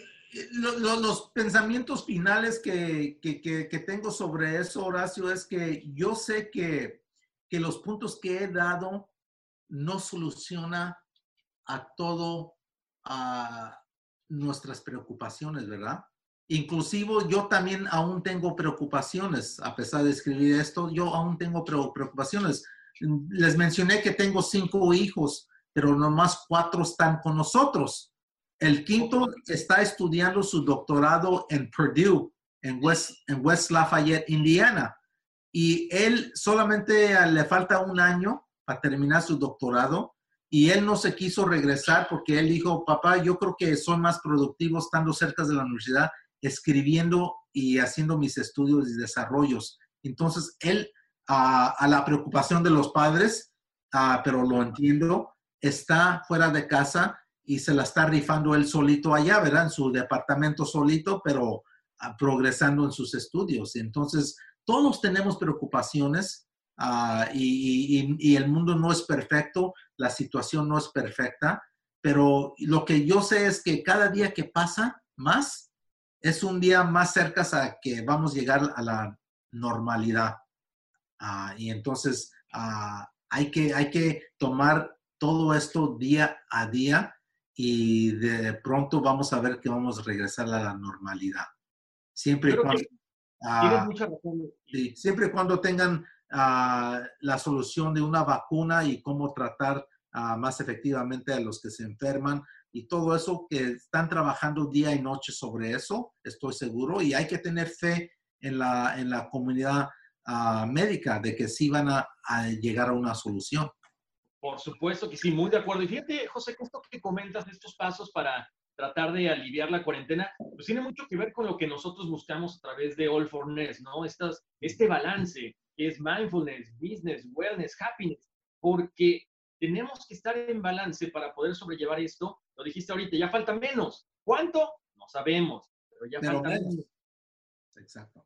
lo, lo, los pensamientos finales que, que, que, que tengo sobre eso, Horacio, es que yo sé que que los puntos que he dado no soluciona a todo a nuestras preocupaciones, ¿verdad? Inclusive yo también aún tengo preocupaciones, a pesar de escribir esto, yo aún tengo preocupaciones. Les mencioné que tengo cinco hijos, pero nomás cuatro están con nosotros. El quinto está estudiando su doctorado en Purdue, en West, en West Lafayette, Indiana y él solamente le falta un año para terminar su doctorado y él no se quiso regresar porque él dijo, papá, yo creo que son más productivos estando cerca de la universidad, escribiendo y haciendo mis estudios y desarrollos. Entonces, él, a la preocupación de los padres, pero lo entiendo, está fuera de casa y se la está rifando él solito allá, ¿verdad? En su departamento solito, pero uh, progresando en sus estudios. Entonces, todos tenemos preocupaciones uh, y, y, y, el mundo no es perfecto, la situación no es perfecta, pero lo que yo sé es que cada día que pasa más es un día más cerca a que vamos a llegar a la normalidad. Uh, y entonces uh, hay, que, hay que tomar todo esto día a día y de pronto vamos a ver que vamos a regresar a la normalidad. Siempre y cuando... Tienes mucha razón. Sí, siempre y cuando tengan uh, la solución de una vacuna y cómo tratar uh, más efectivamente a los que se enferman y todo eso que están trabajando día y noche sobre eso, estoy seguro, y hay que tener fe en la, en la comunidad uh, médica de que sí van a, llegar a una solución. Por supuesto que sí, muy de acuerdo. Y fíjate, José, esto que comentas de estos pasos para tratar de aliviar la cuarentena, pues tiene mucho que ver con lo que nosotros buscamos a través de All for Ness, ¿no? Estas, este balance que es mindfulness, business, wellness, happiness, porque tenemos que estar en balance para poder sobrellevar esto. Lo dijiste ahorita, ya falta menos. ¿Cuánto? No sabemos, pero ya pero falta menos. menos. Exacto.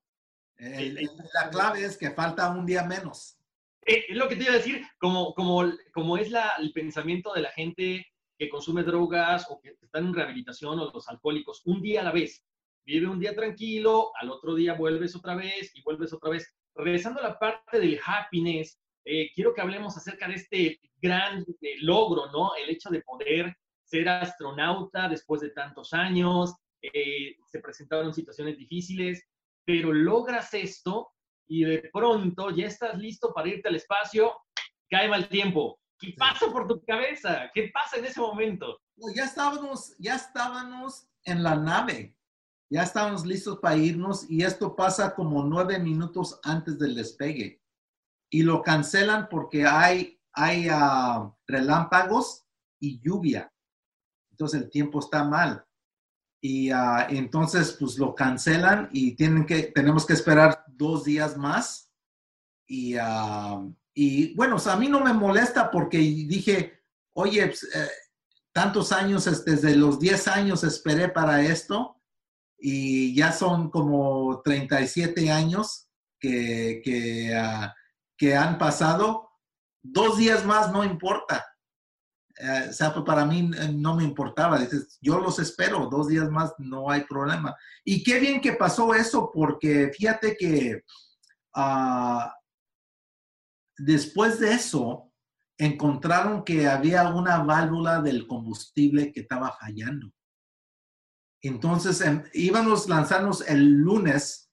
El, el, la clave es que falta un día menos. Eh, es lo que te iba a decir, como, como, como es la, el pensamiento de la gente que consume drogas o que están en rehabilitación o los alcohólicos, un día a la vez. Vive un día tranquilo, al otro día vuelves otra vez y vuelves otra vez. Regresando a la parte del happiness, eh, quiero que hablemos acerca de este gran eh, logro, ¿no? El hecho de poder ser astronauta después de tantos años, eh, se presentaron situaciones difíciles, pero logras esto y de pronto ya estás listo para irte al espacio, cae mal tiempo, ¿Qué pasa por tu cabeza? ¿Qué pasa en ese momento? No, ya estábamos, ya estábamos en la nave. Ya estábamos listos para irnos y esto pasa como nueve minutos antes del despegue. Y lo cancelan porque hay, hay uh, relámpagos y lluvia. Entonces el tiempo está mal. Y uh, entonces pues lo cancelan y tienen que, tenemos que esperar dos días más. Y uh, y bueno, a mí no me molesta porque dije, oye, pues, eh, tantos años, desde los 10 años esperé para esto y ya son como 37 años que, que, ah, que han pasado. Dos días más no importa. Eh, o sea, pues, para mí eh, no me importaba. Dices, yo los espero, dos días más no hay problema. Y qué bien que pasó eso, porque fíjate que ah, después de eso, encontraron que había una válvula del combustible que estaba fallando. Entonces em, íbamos a lanzarnos el lunes,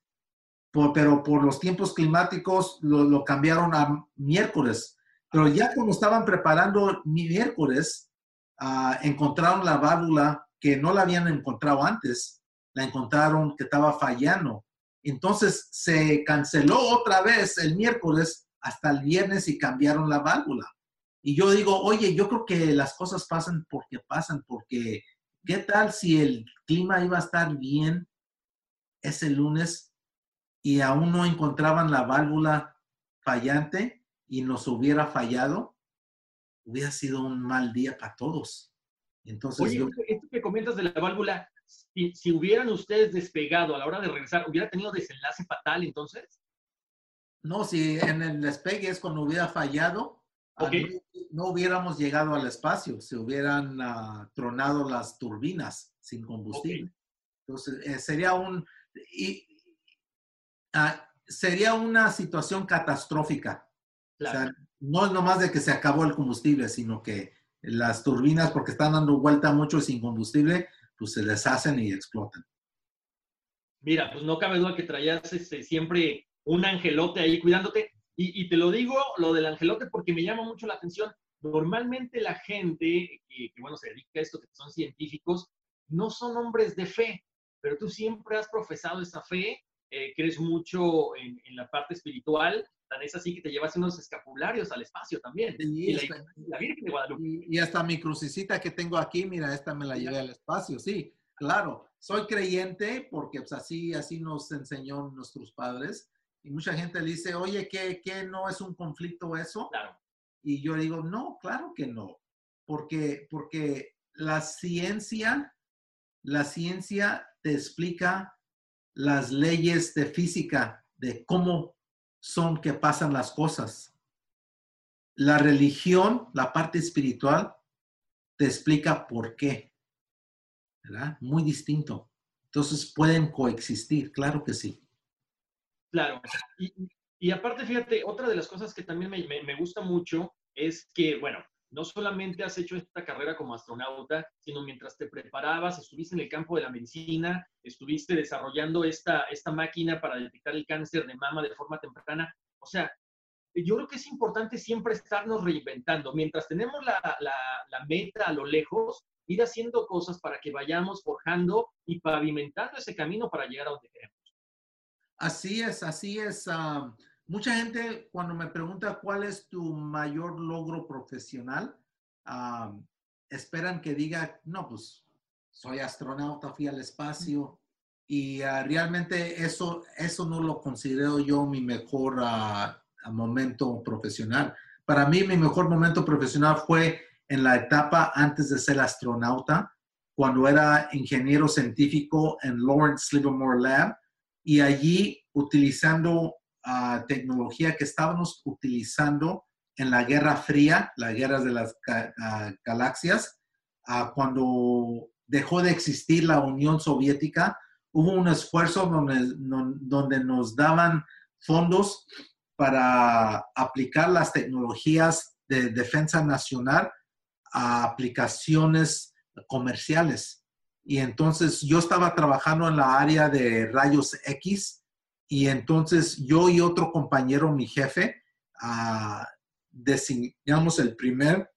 pero por los tiempos climáticos lo, cambiaron a miércoles. Pero ya cuando estaban preparando miércoles, ah, encontraron la válvula que no la habían encontrado antes, la encontraron que estaba fallando. Entonces se canceló otra vez el miércoles hasta el viernes y cambiaron la válvula. Y yo digo, oye, yo creo que las cosas pasan porque pasan, porque ¿qué tal si el clima iba a estar bien ese lunes y aún no encontraban la válvula fallante y nos hubiera fallado? Hubiera sido un mal día para todos. Entonces, Oye, esto que comentas de la válvula, si, si, hubieran ustedes despegado a la hora de regresar, ¿hubiera tenido desenlace fatal entonces? No, si en el despegue es cuando hubiera fallado, Ah, no, hubiéramos llegado al espacio, se hubieran uh, tronado las turbinas sin combustible. Entonces, eh, sería un... Y, uh, sería una situación catastrófica. O sea, no es nomás de que se acabó el combustible, sino que las turbinas, porque están dando vuelta mucho sin combustible, pues se deshacen y explotan. Mira, pues no cabe duda que traías este, siempre un angelote ahí cuidándote. Y, te lo digo, lo del angelote, porque me llama mucho la atención. Normalmente la gente que, bueno, se dedica a esto, que son científicos, no son hombres de fe, pero tú siempre has profesado esa fe, eh, crees mucho en, la parte espiritual, tan es así que te llevas unos escapularios al espacio también. y, la, Virgen de Guadalupe. Y, hasta mi crucecita que tengo aquí, mira, esta me la llevé al espacio, sí, claro. Soy creyente porque pues, así, así nos enseñó nuestros padres y mucha gente le dice, oye, ¿qué, qué no es un conflicto eso? Claro. Y yo digo, no, claro que no, porque, porque la ciencia, la ciencia te explica las leyes de física, de cómo son que pasan las cosas. La religión, la parte espiritual, te explica por qué. ¿Verdad? Muy distinto. Entonces pueden coexistir, claro que sí. Claro. Y, aparte, fíjate, otra de las cosas que también me, gusta mucho es que, bueno, no solamente has hecho esta carrera como astronauta, sino mientras te preparabas, estuviste en el campo de la medicina, estuviste desarrollando esta, esta máquina para detectar el cáncer de mama de forma temprana. O sea, yo creo que es importante siempre estarnos reinventando. Mientras tenemos la, la meta a lo lejos, ir haciendo cosas para que vayamos forjando y pavimentando ese camino para llegar a donde queremos. Así es, así es. Ah, mucha gente cuando me pregunta cuál es tu mayor logro profesional, ah, esperan que diga, no, pues soy astronauta, fui al espacio y ah, realmente eso, eso no lo considero yo mi mejor momento profesional. Para mí mi mejor momento profesional fue en la etapa antes de ser astronauta, cuando era ingeniero científico en Lawrence Livermore Lab y allí utilizando ah, tecnología que estábamos utilizando en la Guerra Fría, la guerra de las ah, galaxias, uh, cuando dejó de existir la Unión Soviética, hubo un esfuerzo donde, donde nos daban fondos para aplicar las tecnologías de defensa nacional a aplicaciones comerciales. Y entonces yo estaba trabajando en la área de rayos X y entonces yo y otro compañero, mi jefe, uh, diseñamos el primer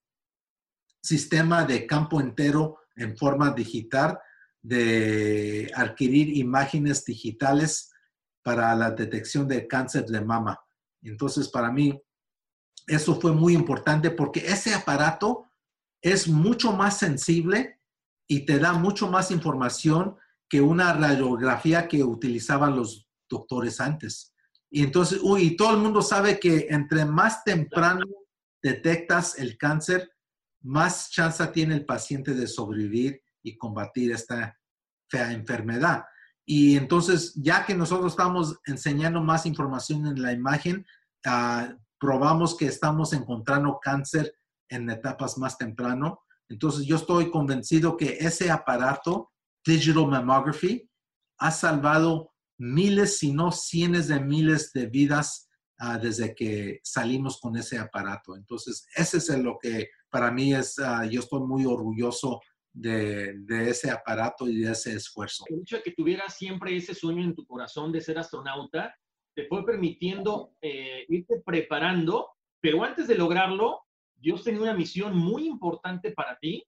sistema de campo entero en forma digital de adquirir imágenes digitales para la detección de cáncer de mama. Entonces, para mí, eso fue muy importante porque ese aparato es mucho más sensible y te da mucho más información que una radiografía que utilizaban los doctores antes. Y entonces, uy, todo el mundo sabe que entre más temprano detectas el cáncer, más chance tiene el paciente de sobrevivir y combatir esta fea enfermedad. Y entonces, ya que nosotros estamos enseñando más información en la imagen, ah, probamos que estamos encontrando cáncer en etapas más temprano. Entonces, yo estoy convencido que ese aparato, Digital Mammography, ha salvado miles, si no cientos de miles de vidas ah, desde que salimos con ese aparato. Entonces, ese es lo que para mí es, ah, yo estoy muy orgulloso de, ese aparato y de ese esfuerzo. El hecho que tuvieras siempre ese sueño en tu corazón de ser astronauta te fue permitiendo eh, irte preparando, pero antes de lograrlo, Dios tenía una misión muy importante para ti,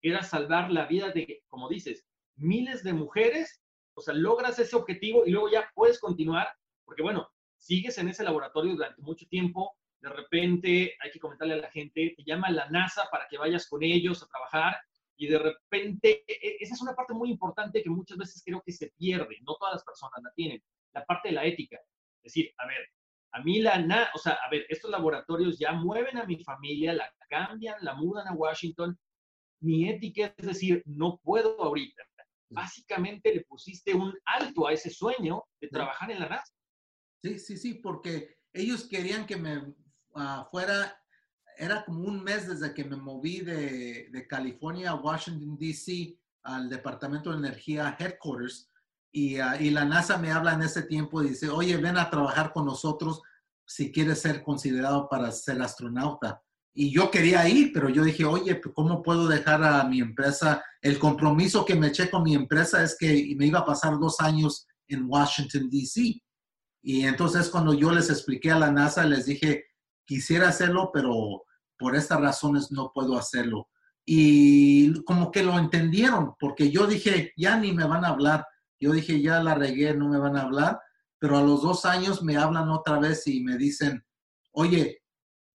era salvar la vida de, como dices, miles de mujeres, o sea, logras ese objetivo y luego ya puedes continuar, porque bueno, sigues en ese laboratorio durante mucho tiempo, de repente hay que comentarle a la gente, te llama la NASA para que vayas con ellos a trabajar y de repente, e, e, esa es una parte muy importante que muchas veces creo que se pierde, no todas las personas la tienen, la parte de la ética. Es decir, a ver, a mí la, na o sea, a ver, estos laboratorios ya mueven a mi familia, la cambian, la mudan a Washington, mi ética es decir, no puedo ahorita. Básicamente le pusiste un alto a ese sueño de trabajar en la NASA. Sí, sí, sí, porque ellos querían que me uh, fuera, era como un mes desde que me moví de, de California a Washington, D.C., al Departamento de Energía Headquarters, y, uh, y, la NASA me habla en ese tiempo y dice, oye, ven a trabajar con nosotros si quieres ser considerado para ser astronauta. Y yo quería ir, pero yo dije, oye, ¿cómo puedo dejar a mi empresa? El compromiso que me eché con mi empresa es que me iba a pasar dos años en Washington, D.C. Y entonces cuando yo les expliqué a la NASA, les dije, quisiera hacerlo, pero por estas razones no puedo hacerlo. Y como que lo entendieron, porque yo dije, ya ni me van a hablar. Yo dije, ya la regué, no me van a hablar. Pero a los dos años me hablan otra vez y me dicen, oye,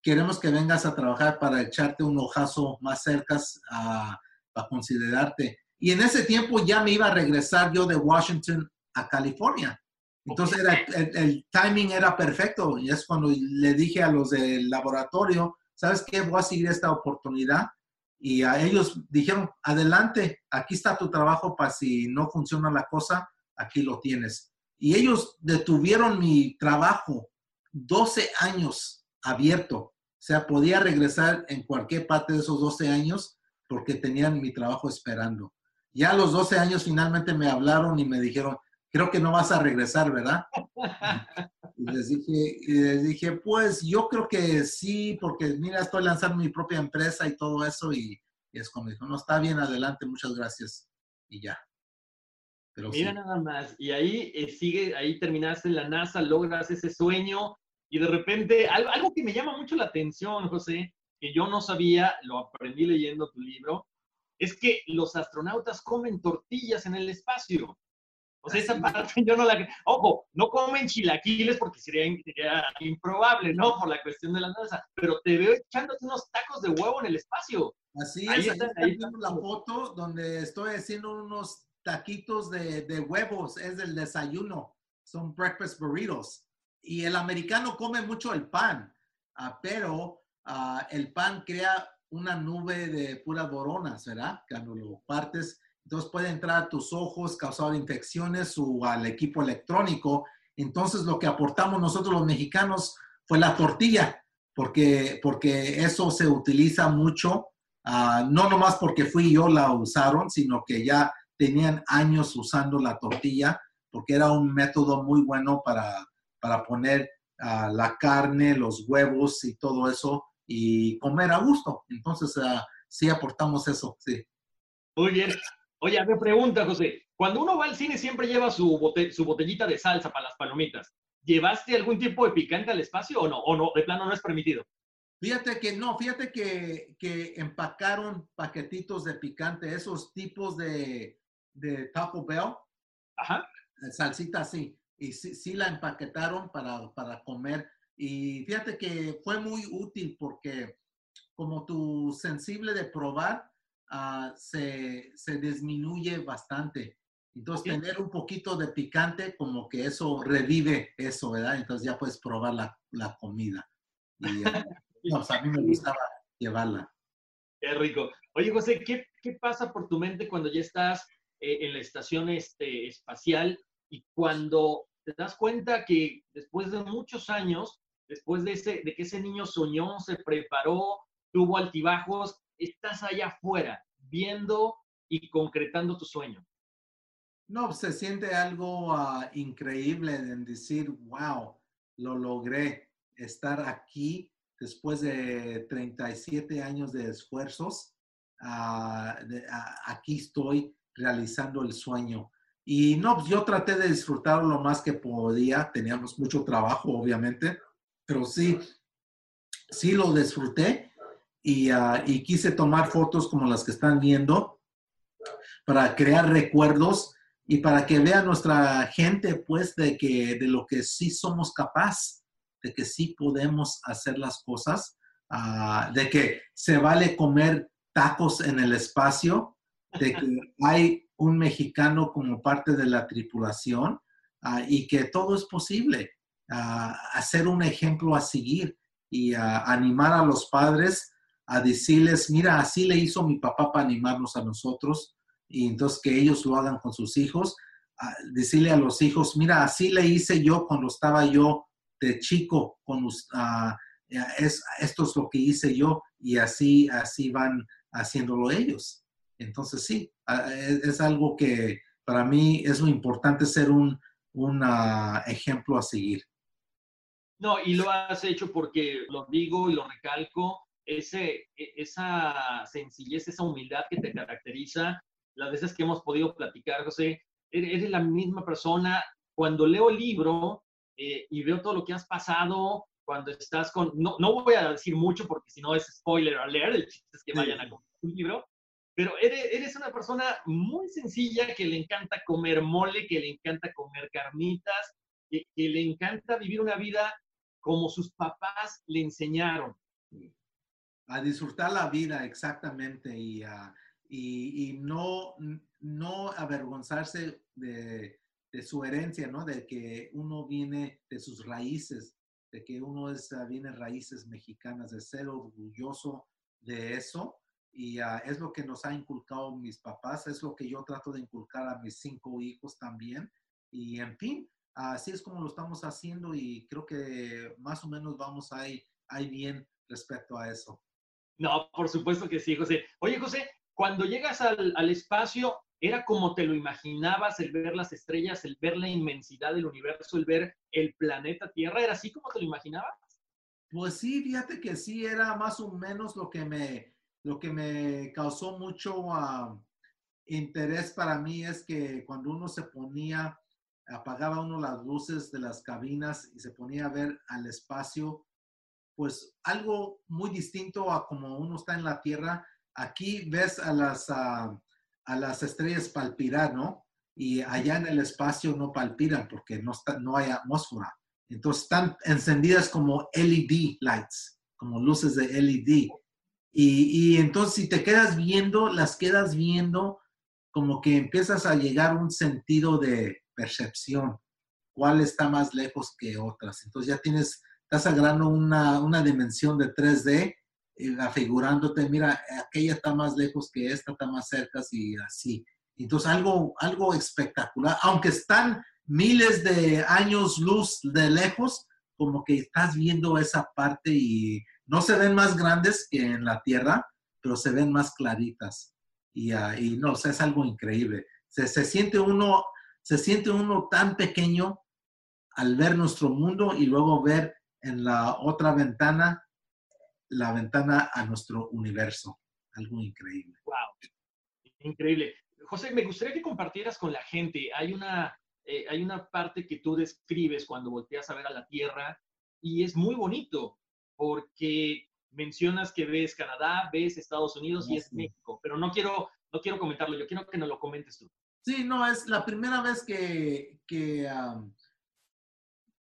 queremos que vengas a trabajar para echarte un ojazo más cerca a, a considerarte. Y en ese tiempo ya me iba a regresar yo de Washington a California. Entonces el, timing era perfecto y es cuando le dije a los del laboratorio, ¿sabes qué? Voy a seguir esta oportunidad. Y a ellos dijeron, adelante, aquí está tu trabajo para si no funciona la cosa, aquí lo tienes. Y ellos detuvieron mi trabajo 12 años abierto. O sea, podía regresar en cualquier parte de esos 12 años porque tenían mi trabajo esperando. Ya a los 12 años finalmente me hablaron y me dijeron, creo que no vas a regresar, ¿verdad? Y les dije, les dije, pues yo creo que sí, porque mira, estoy lanzando mi propia empresa y todo eso. Y, es como dijo, no, está bien, adelante, muchas gracias. Y ya. Pero mira nada más. Y ahí eh, sigue, ahí terminaste en la NASA, logras ese sueño. Y de repente, algo, algo que me llama mucho la atención, José, que yo no sabía, lo aprendí leyendo tu libro, es que los astronautas comen tortillas en el espacio. O sea, esa parte yo no la... Ojo, no comen chilaquiles porque sería, improbable, ¿no? Por la cuestión de la NASA. Pero te veo echándote unos tacos de huevo en el espacio. Así es, ahí, está, ahí la foto donde estoy haciendo unos taquitos de, de huevos. Es del desayuno. Son breakfast burritos. Y el americano come mucho el pan, uh, pero uh, el pan crea una nube de puras boronas, ¿verdad? Cuando lo partes entonces puede entrar a tus ojos, causar infecciones o al equipo electrónico. Entonces lo que aportamos nosotros los mexicanos fue la tortilla, porque, porque eso se utiliza mucho, uh, no nomás porque fui yo la usaron, sino que ya tenían años usando la tortilla, porque era un método muy bueno para, para poner uh, la carne, los huevos y todo eso y comer a gusto. Entonces, uh, sí aportamos eso, sí. Muy bien. Oye, me pregunta, José, cuando uno va al cine siempre lleva su, su botellita de salsa para las palomitas. ¿Llevaste algún tipo de picante al espacio o no? ¿O no? De plano no es permitido. Fíjate que no, fíjate que, que empacaron paquetitos de picante, esos tipos de, de Taco Bell. Ajá. Salsita sí. Y sí, sí la empaquetaron para, para comer. Y fíjate que fue muy útil porque como tu sensible de probar, Ah, se, se, disminuye bastante. Entonces, tener un poquito de picante, como que eso revive eso, ¿verdad? Entonces ya puedes probar la, la comida. Y, ah, a mí me gustaba llevarla. Qué rico. Oye, José, ¿qué, qué pasa por tu mente cuando ya estás eh, en la estación este, espacial y cuando te das cuenta que después de muchos años, después de, ese, de que ese niño soñó, se preparó, tuvo altibajos, estás allá afuera viendo y concretando tu sueño? No, se siente algo ah, increíble en decir, wow, lo logré estar aquí después de 37 años de esfuerzos. Ah, ah, aquí estoy realizando el sueño. Y no, pues yo traté de disfrutarlo lo más que podía. Teníamos mucho trabajo, obviamente, pero sí, sí lo disfruté y, y quise tomar fotos como las que están viendo para crear recuerdos y para que vea nuestra gente, pues, de que de lo que sí somos capaz, de que sí podemos hacer las cosas, ah, de que se vale comer tacos en el espacio, de que hay un mexicano como parte de la tripulación ah, y que todo es posible. Ah, hacer un ejemplo a seguir y animar a los padres a decirles, mira, así le hizo mi papá para animarnos a nosotros y entonces que ellos lo hagan con sus hijos, decirle a los hijos, mira, así le hice yo cuando estaba yo de chico, con es, esto es lo que hice yo y así, así van haciéndolo ellos. Entonces sí, es, algo que para mí es muy importante ser un, un ejemplo a seguir. No, y lo has hecho porque lo digo y lo recalco, ese, e, esa sencillez, esa humildad que te caracteriza las veces que hemos podido platicar, José, eres la misma persona. Cuando leo el libro eh, y veo todo lo que has pasado, cuando estás con, no, no voy a decir mucho porque si no es spoiler alert, el chiste es que vayan a comprar un libro, pero eres, eres, una persona muy sencilla que le encanta comer mole, que le encanta comer carnitas, que, que le encanta vivir una vida como sus papás le enseñaron. A disfrutar la vida, exactamente, y a y, no, no avergonzarse de, de, su herencia, ¿no? De que uno viene de sus raíces, de que uno es, ah, viene raíces mexicanas, de ser orgulloso de eso. Y uh, es lo que nos ha inculcado mis papás, es lo que yo trato de inculcar a mis cinco hijos también. Y en fin, así es como lo estamos haciendo y creo que más o menos vamos ahí, ahí bien respecto a eso. No, por supuesto que sí, José. Oye, José, cuando llegas al, espacio, ¿era como te lo imaginabas el ver las estrellas, el ver la inmensidad del universo, el ver el planeta Tierra? ¿Era así como te lo imaginabas? Pues sí, fíjate que sí, era más o menos lo que me, lo que me causó mucho ah, interés para mí es que cuando uno se ponía, apagaba uno las luces de las cabinas y se ponía a ver al espacio, pues algo muy distinto a como uno está en la Tierra, aquí ves a las, a las estrellas palpirar, ¿no? Y allá en el espacio no palpiran porque no, está, no hay atmósfera. Entonces están encendidas como LED lights, como luces de LED. Y, y, entonces si te quedas viendo, las quedas viendo como que empiezas a llegar a un sentido de percepción. ¿Cuál está más lejos que otras? Entonces ya tienes, estás agarrando una, una dimensión de 3D afigurándote, mira, aquella está más lejos que esta, está más cerca y así. Entonces, algo, algo espectacular, aunque están miles de años luz de lejos, como que estás viendo esa parte y no se ven más grandes que en la Tierra, pero se ven más claritas. Y, uh, y no, o sea, es algo increíble. Se, se, siente uno, se siente uno tan pequeño al ver nuestro mundo y luego ver en la otra ventana la ventana a nuestro universo. Algo increíble. Wow. Increíble. José, me gustaría que compartieras con la gente. Hay una, eh, hay una parte que tú describes cuando volteas a ver a la Tierra y es muy bonito porque mencionas que ves Canadá, ves Estados Unidos y es México, pero no quiero, no quiero comentarlo, yo quiero que nos lo comentes tú. Sí, no, es la primera vez que, que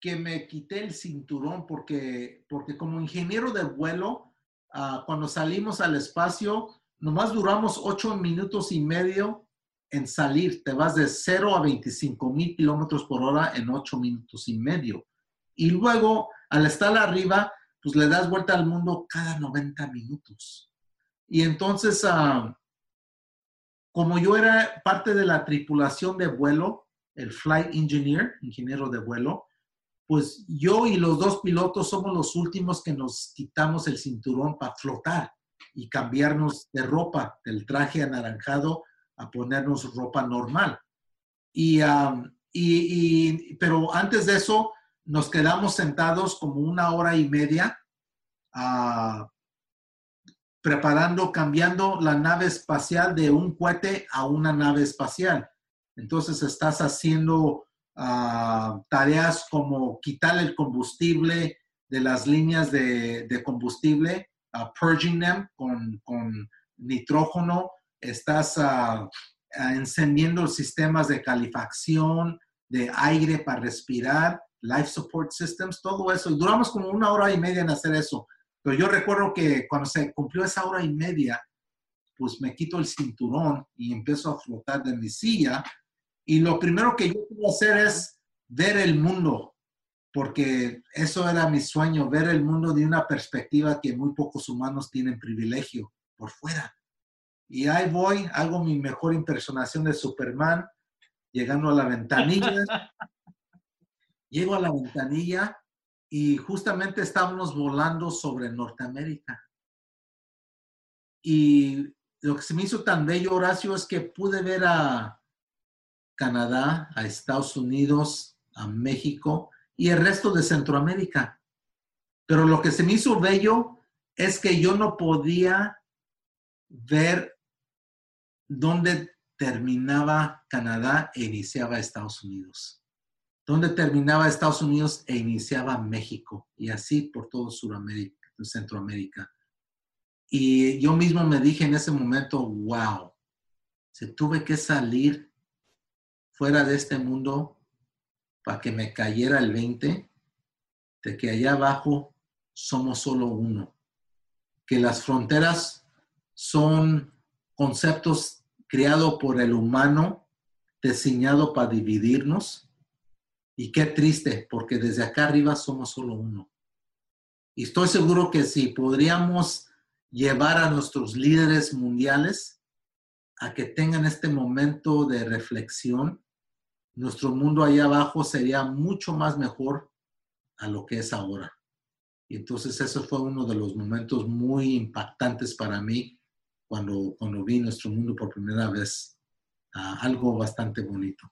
que me quité el cinturón porque, porque como ingeniero de vuelo, ah, cuando salimos al espacio, nomás duramos ocho minutos y medio en salir. Te vas de 0 a 25 mil kilómetros por hora en ocho minutos y medio. Y luego, al estar arriba, pues le das vuelta al mundo cada 90 minutos. Y entonces, ah, como yo era parte de la tripulación de vuelo, el flight engineer, ingeniero de vuelo, pues yo y los dos pilotos somos los últimos que nos quitamos el cinturón para flotar y cambiarnos de ropa, del traje anaranjado a ponernos ropa normal. Y, y, pero antes de eso, nos quedamos sentados como una hora y media uh, preparando, cambiando la nave espacial de un cohete a una nave espacial. Entonces estás haciendo uh, tareas como quitar el combustible de las líneas de, de combustible, uh, purging them con, con nitrógeno, estás encendiendo sistemas de calefacción, de aire para respirar, life support systems, todo eso. Duramos como una hora y media en hacer eso. Pero yo recuerdo que cuando se cumplió esa hora y media, pues me quito el cinturón y empiezo a flotar de mi silla. Y lo primero que yo quiero hacer es ver el mundo, porque eso era mi sueño, ver el mundo de una perspectiva que muy pocos humanos tienen privilegio por fuera. Y ahí voy, hago mi mejor impersonación de Superman, llegando a la ventanilla. Llego a la ventanilla y justamente estábamos volando sobre Norteamérica. Y lo que se me hizo tan bello, Horacio, es que pude ver a Canadá, a Estados Unidos, a México y el resto de Centroamérica. Pero lo que se me hizo bello es que yo no podía ver dónde terminaba Canadá e iniciaba Estados Unidos donde terminaba Estados Unidos e iniciaba México, y así por todo Sudamérica, Centroamérica. Y yo mismo me dije en ese momento, wow, si tuve que salir fuera de este mundo para que me cayera el 20, de que allá abajo somos solo uno, que las fronteras son conceptos creados por el humano, diseñado para dividirnos, y qué triste, porque desde acá arriba somos solo uno. Y estoy seguro que si podríamos llevar a nuestros líderes mundiales a que tengan este momento de reflexión, nuestro mundo allá abajo sería mucho más mejor a lo que es ahora. Y entonces eso fue uno de los momentos muy impactantes para mí cuando, cuando vi nuestro mundo por primera vez. Algo bastante bonito.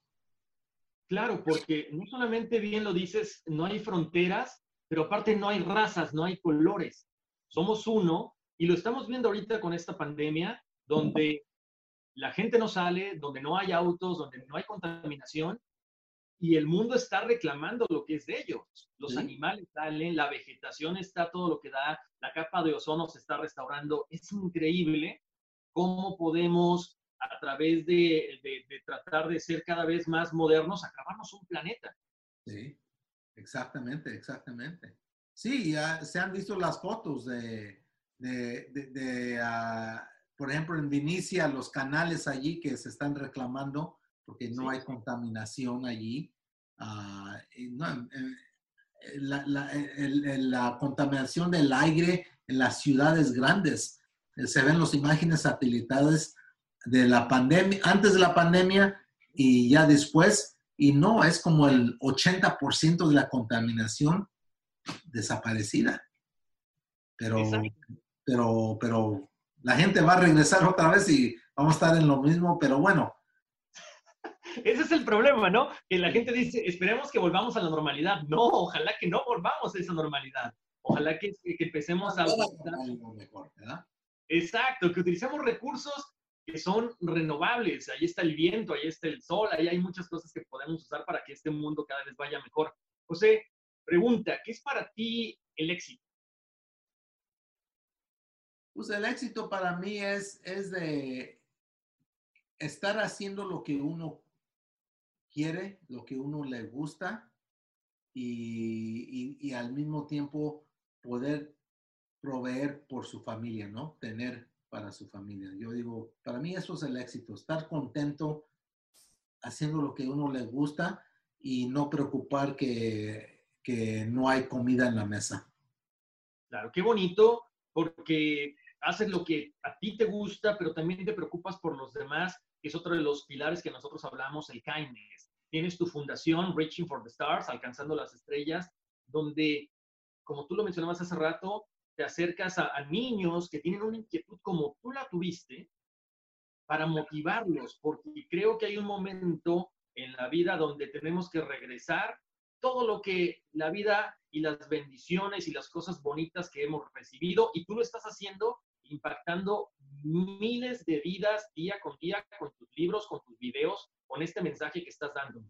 Claro, porque no solamente bien lo dices, no hay fronteras, pero aparte no hay razas, no hay colores. Somos uno y lo estamos viendo ahorita con esta pandemia, donde la gente no sale, donde no hay autos, donde no hay contaminación y el mundo está reclamando lo que es de ellos. Los animales salen, la vegetación está todo lo que da, la capa de ozono se está restaurando. Es increíble cómo podemos a través de, tratar de ser cada vez más modernos, acabarnos un planeta. Sí, exactamente, exactamente. Sí, ya se han visto las fotos de, de, ah, por ejemplo, en Vinicia, los canales allí que se están reclamando porque no hay contaminación allí. La, la, contaminación del aire en las ciudades grandes. Eh, se ven las imágenes satelitales de la pandemia, antes de la pandemia y ya después, y no, es como el 80% de la contaminación desaparecida. Pero, pero, pero la gente va a regresar otra vez y vamos a estar en lo mismo, pero bueno. Ese es el problema, ¿no? Que la gente dice, esperemos que volvamos a la normalidad. No, ojalá que no volvamos a esa normalidad. Ojalá que, que empecemos a... Mejor, Exacto, que utilicemos recursos que son renovables. Ahí está el viento, ahí está el sol, ahí hay muchas cosas que podemos usar para que este mundo cada vez vaya mejor. José, pregunta, ¿qué es para ti el éxito? Pues el éxito para mí es, es de estar haciendo lo que uno quiere, lo que uno le gusta y, y, y al mismo tiempo poder proveer por su familia, ¿no? Tener para su familia. Yo digo, para mí eso es el éxito, estar contento haciendo lo que uno le gusta y no preocupar que, que no hay comida en la mesa. Claro, qué bonito, porque haces lo que a ti te gusta, pero también te preocupas por los demás, que es otro de los pilares que nosotros hablamos, el kindness. Tienes tu fundación, Reaching for the Stars, Alcanzando las Estrellas, donde, como tú lo mencionabas hace rato, te acercas a, niños que tienen una inquietud como tú la tuviste para motivarlos, porque creo que hay un momento en la vida donde tenemos que regresar todo lo que la vida y las bendiciones y las cosas bonitas que hemos recibido y tú lo estás haciendo impactando miles de vidas día con día con tus libros, con tus videos, con este mensaje que estás dando.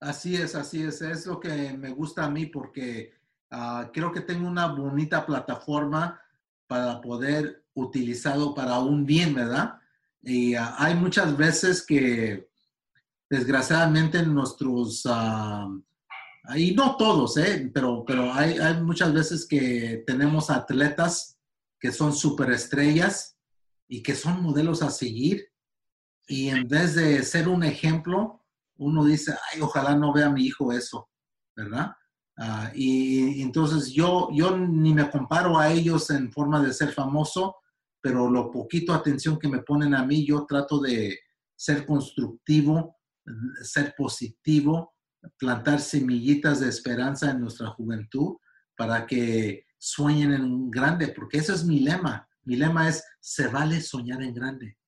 Así es, así es. Es lo que me gusta a mí porque uh, creo que tengo una bonita plataforma para poder utilizarlo para un bien, ¿verdad? Y uh, hay muchas veces que desgraciadamente nuestros, uh, y no todos, ¿eh? pero, pero hay, hay muchas veces que tenemos atletas que son superestrellas y que son modelos a seguir. Y en vez de ser un ejemplo, uno dice, ay, ojalá no vea a mi hijo eso, ¿verdad? Ah, y, entonces yo, yo ni me comparo a ellos en forma de ser famoso, pero lo poquito atención que me ponen a mí, yo trato de ser constructivo, ser positivo, plantar semillitas de esperanza en nuestra juventud para que sueñen en grande, porque ese es mi lema. Mi lema es, se vale soñar en grande.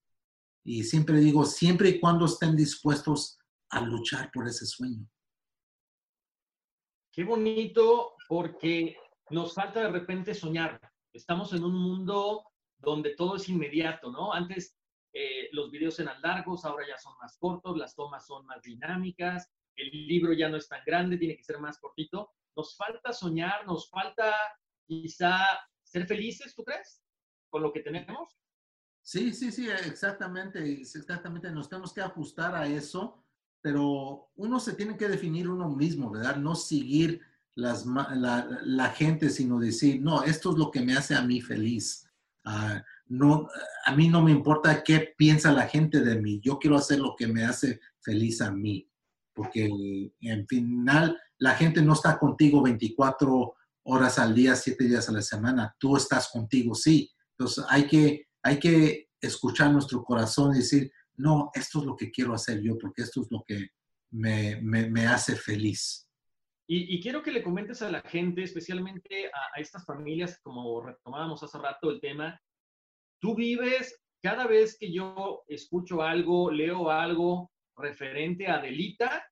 Y siempre digo, siempre y cuando estén dispuestos a luchar por ese sueño. Qué bonito, porque nos falta de repente soñar. Estamos en un mundo donde todo es inmediato, ¿no? Antes eh, los videos eran largos, ahora ya son más cortos, las tomas son más dinámicas, el libro ya no es tan grande, tiene que ser más cortito. Nos falta soñar, nos falta quizá ser felices, ¿tú crees? Con lo que tenemos. Sí, sí, sí, exactamente, exactamente. Nos tenemos que ajustar a eso, pero uno se tiene que definir uno mismo, ¿verdad? No seguir las, la, gente, sino decir, no, esto es lo que me hace a mí feliz. Ah, no, a mí no me importa qué piensa la gente de mí, yo quiero hacer lo que me hace feliz a mí, porque en final la gente no está contigo 24 horas al día, siete días a la semana. Tú estás contigo, sí. Entonces hay que, hay que escuchar nuestro corazón y decir, no, esto es lo que quiero hacer yo, porque esto es lo que me, me, hace feliz. Y, quiero que le comentes a la gente, especialmente a, a estas familias, como retomábamos hace rato el tema, tú vives, cada vez que yo escucho algo, leo algo referente a Delita,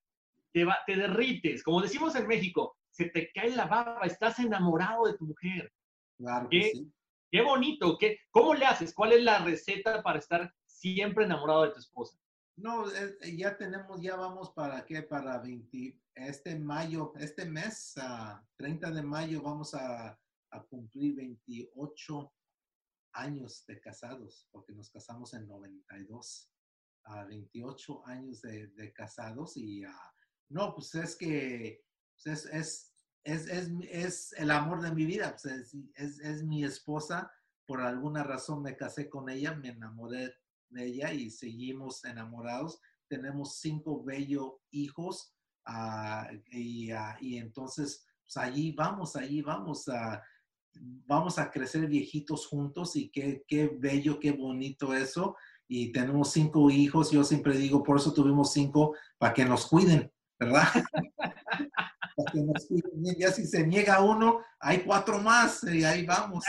te, va, te derrites, como decimos en México, se te cae la baba, estás enamorado de tu mujer. Claro qué, sí. Qué bonito, qué, ¿cómo le haces? ¿Cuál es la receta para estar siempre enamorado de tu esposa? No, eh, eh, ya tenemos, ya vamos para qué, para 20, este mayo, este mes, 30 de mayo, vamos a, cumplir 28 años de casados, porque nos casamos en 92, a 28 años de, casados y no, pues es que pues, es, es, es, es, el amor de mi vida, pues, es, mi esposa. Por alguna razón me casé con ella, me enamoré de ella y seguimos enamorados. Tenemos cinco bellos hijos ah, y, ah, y, entonces pues allí vamos, allí vamos a, vamos a crecer viejitos juntos y qué, qué bello, qué bonito eso. Y tenemos cinco hijos, yo siempre digo, por eso tuvimos cinco, para que nos cuiden, ¿verdad? ya si se niega uno, hay cuatro más y ahí vamos.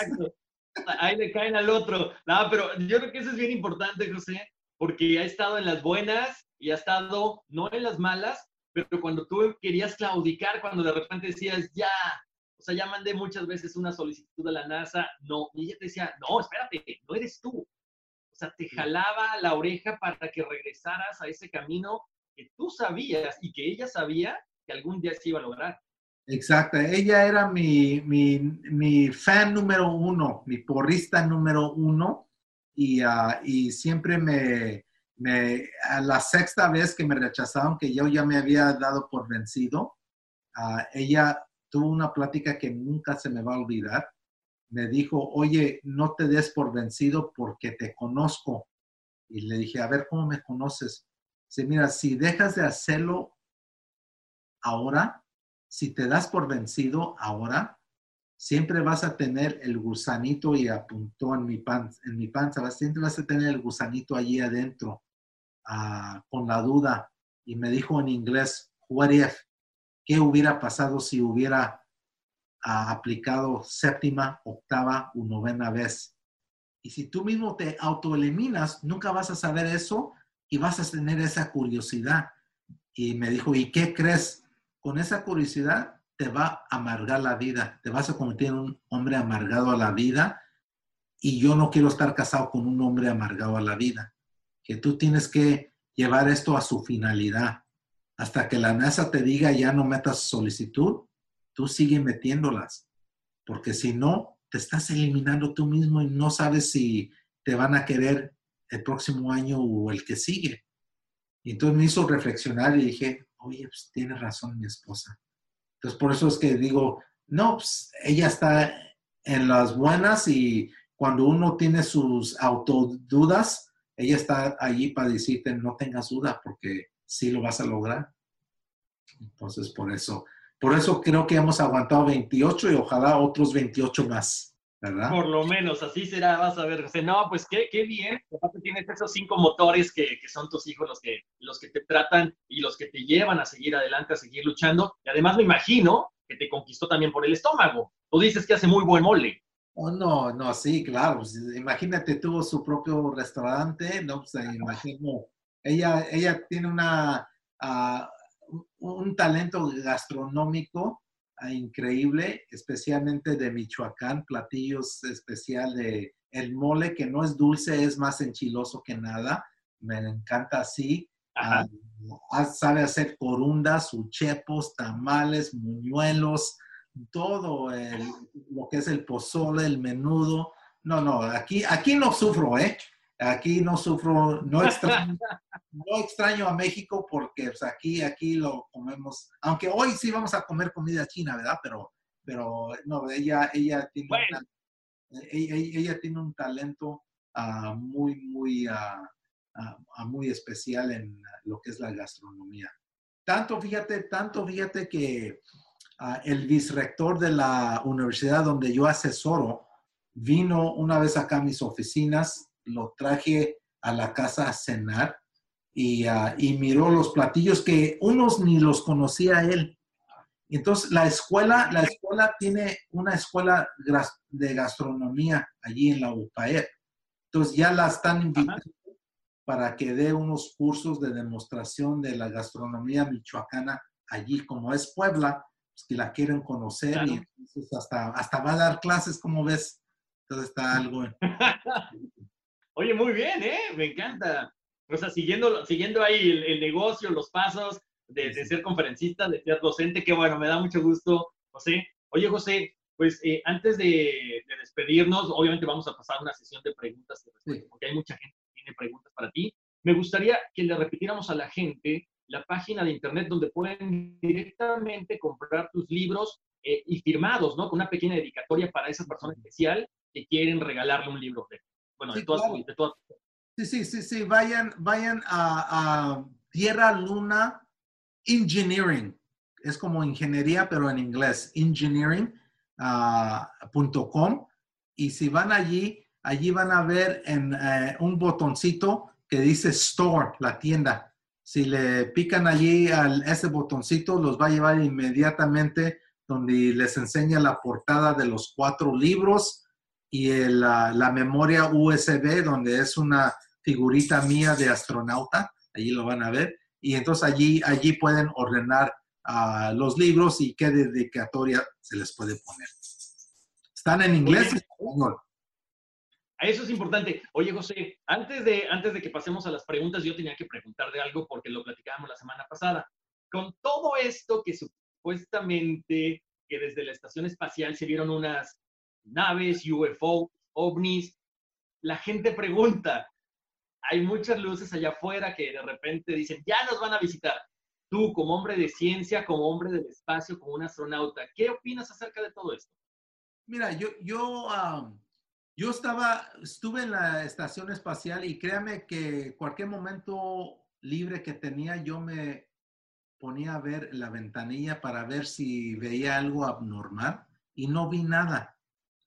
Ahí le caen al otro. No, pero yo creo que eso es bien importante, José, porque ha estado en las buenas y ha estado no en las malas, pero cuando tú querías claudicar, cuando de repente decías, ya, o sea, ya mandé muchas veces una solicitud a la NASA, no, y ella te decía, no, espérate, no eres tú. O sea, te jalaba la oreja para que regresaras a ese camino que tú sabías y que ella sabía que algún día se iba a lograr. Exacto, ella era mi, mi, mi fan número uno, mi porrista número uno, y, ah, y siempre me, me, a la sexta vez que me rechazaron, que yo ya me había dado por vencido, uh, ella tuvo una plática que nunca se me va a olvidar. Me dijo, oye, no te des por vencido porque te conozco. Y le dije, a ver, ¿cómo me conoces? Dice, mira, si dejas de hacerlo ahora, si te das por vencido ahora, siempre vas a tener el gusanito y apuntó en mi, pan, en mi panza, siempre vas a tener el gusanito allí adentro ah, con la duda. Y me dijo en inglés, what if, ¿qué hubiera pasado si hubiera ah, aplicado séptima, octava o novena vez? Y si tú mismo te autoeliminas, nunca vas a saber eso y vas a tener esa curiosidad. Y me dijo, ¿y qué crees? Con esa curiosidad te va a amargar la vida, te vas a convertir en un hombre amargado a la vida. Y yo no quiero estar casado con un hombre amargado a la vida. Que tú tienes que llevar esto a su finalidad. Hasta que la NASA te diga ya no metas solicitud, tú sigue metiéndolas. Porque si no, te estás eliminando tú mismo y no sabes si te van a querer el próximo año o el que sigue. Y entonces me hizo reflexionar y dije, oye, pues tiene razón mi esposa. Entonces por eso es que digo, no, pues ella está en las buenas y cuando uno tiene sus autodudas, ella está allí para decirte, no tengas duda porque sí lo vas a lograr. Entonces por eso, por eso creo que hemos aguantado 28 y ojalá otros 28 más. Por lo menos, así será, vas a ver, José. No, pues qué, qué bien. Aparte tienes esos cinco motores que, que, son tus hijos los que, los que te tratan y los que te llevan a seguir adelante, a seguir luchando. Y además me imagino que te conquistó también por el estómago. Tú dices que hace muy buen mole. Oh, no, no, sí, claro. Pues, imagínate, tuvo su propio restaurante, ¿no? Pues, imagino, ella, ella tiene una, uh, un talento gastronómico increíble, especialmente de Michoacán, platillos especial de el mole, que no es dulce, es más enchiloso que nada. Me encanta así. Ah, sabe hacer corundas, uchepos, tamales, muñuelos, todo lo que es el pozole, el menudo. No, no, aquí, aquí no sufro, ¿eh? Aquí no sufro, no extraño, no extraño a México porque pues, aquí, aquí lo comemos, aunque hoy sí vamos a comer comida china, ¿verdad? Pero, pero no, ella, ella, tiene, ella, tiene un talento uh, muy, muy, uh, muy especial en lo que es la gastronomía. Tanto, fíjate, tanto, fíjate que el vicerrector de la universidad donde yo asesoro vino una vez acá a mis oficinas lo traje a la casa a cenar y, ah, y miró los platillos que unos ni los conocía él. Entonces, la escuela, la escuela tiene una escuela de gastronomía allí en la UPAER. Entonces, ya la están invitando para que dé unos cursos de demostración de la gastronomía michoacana allí, como es Puebla, pues que la quieren conocer y entonces hasta, hasta va a dar clases, como ves. Entonces está algo. Oye, muy bien, ¿eh? Me encanta. O sea, siguiendo, siguiendo ahí el, negocio, los pasos de, ser conferencista, de ser docente, que bueno, me da mucho gusto, José. Oye, José, pues eh, antes de, despedirnos, obviamente vamos a pasar una sesión de preguntas porque hay mucha gente que tiene preguntas para ti. Me gustaría que le repitiéramos a la gente la página de internet donde pueden directamente comprar tus libros eh, y firmados, ¿no? Con una pequeña dedicatoria para esa persona especial que quieren regalarle un libro de bueno, sí, Sí, sí, sí, vayan, vayan a, Tierra Luna Engineering. Es como ingeniería, pero en inglés, engineering.com. Ah, y si van allí, allí van a ver en eh, un botoncito que dice Store, la tienda. Si le pican allí a ese botoncito, los va a llevar inmediatamente donde les enseña la portada de los cuatro libros y la, memoria USB, donde es una figurita mía de astronauta, allí lo van a ver, y entonces allí, allí pueden ordenar uh, los libros y qué dedicatoria se les puede poner. Están en inglés y español. Eso es importante. Oye, José, antes de, antes de que pasemos a las preguntas, yo tenía que preguntar de algo porque lo platicábamos la semana pasada. Con todo esto que supuestamente que desde la estación espacial se vieron unas naves, UFO, ovnis. La gente pregunta, hay muchas luces allá afuera que de repente dicen, ya nos van a visitar. Tú, como hombre de ciencia, como hombre del espacio, como un astronauta, ¿qué opinas acerca de todo esto? Mira, yo, yo, yo estaba, estuve en la estación espacial y créame que cualquier momento libre que tenía, yo me ponía a ver la ventanilla para ver si veía algo abnormal y no vi nada.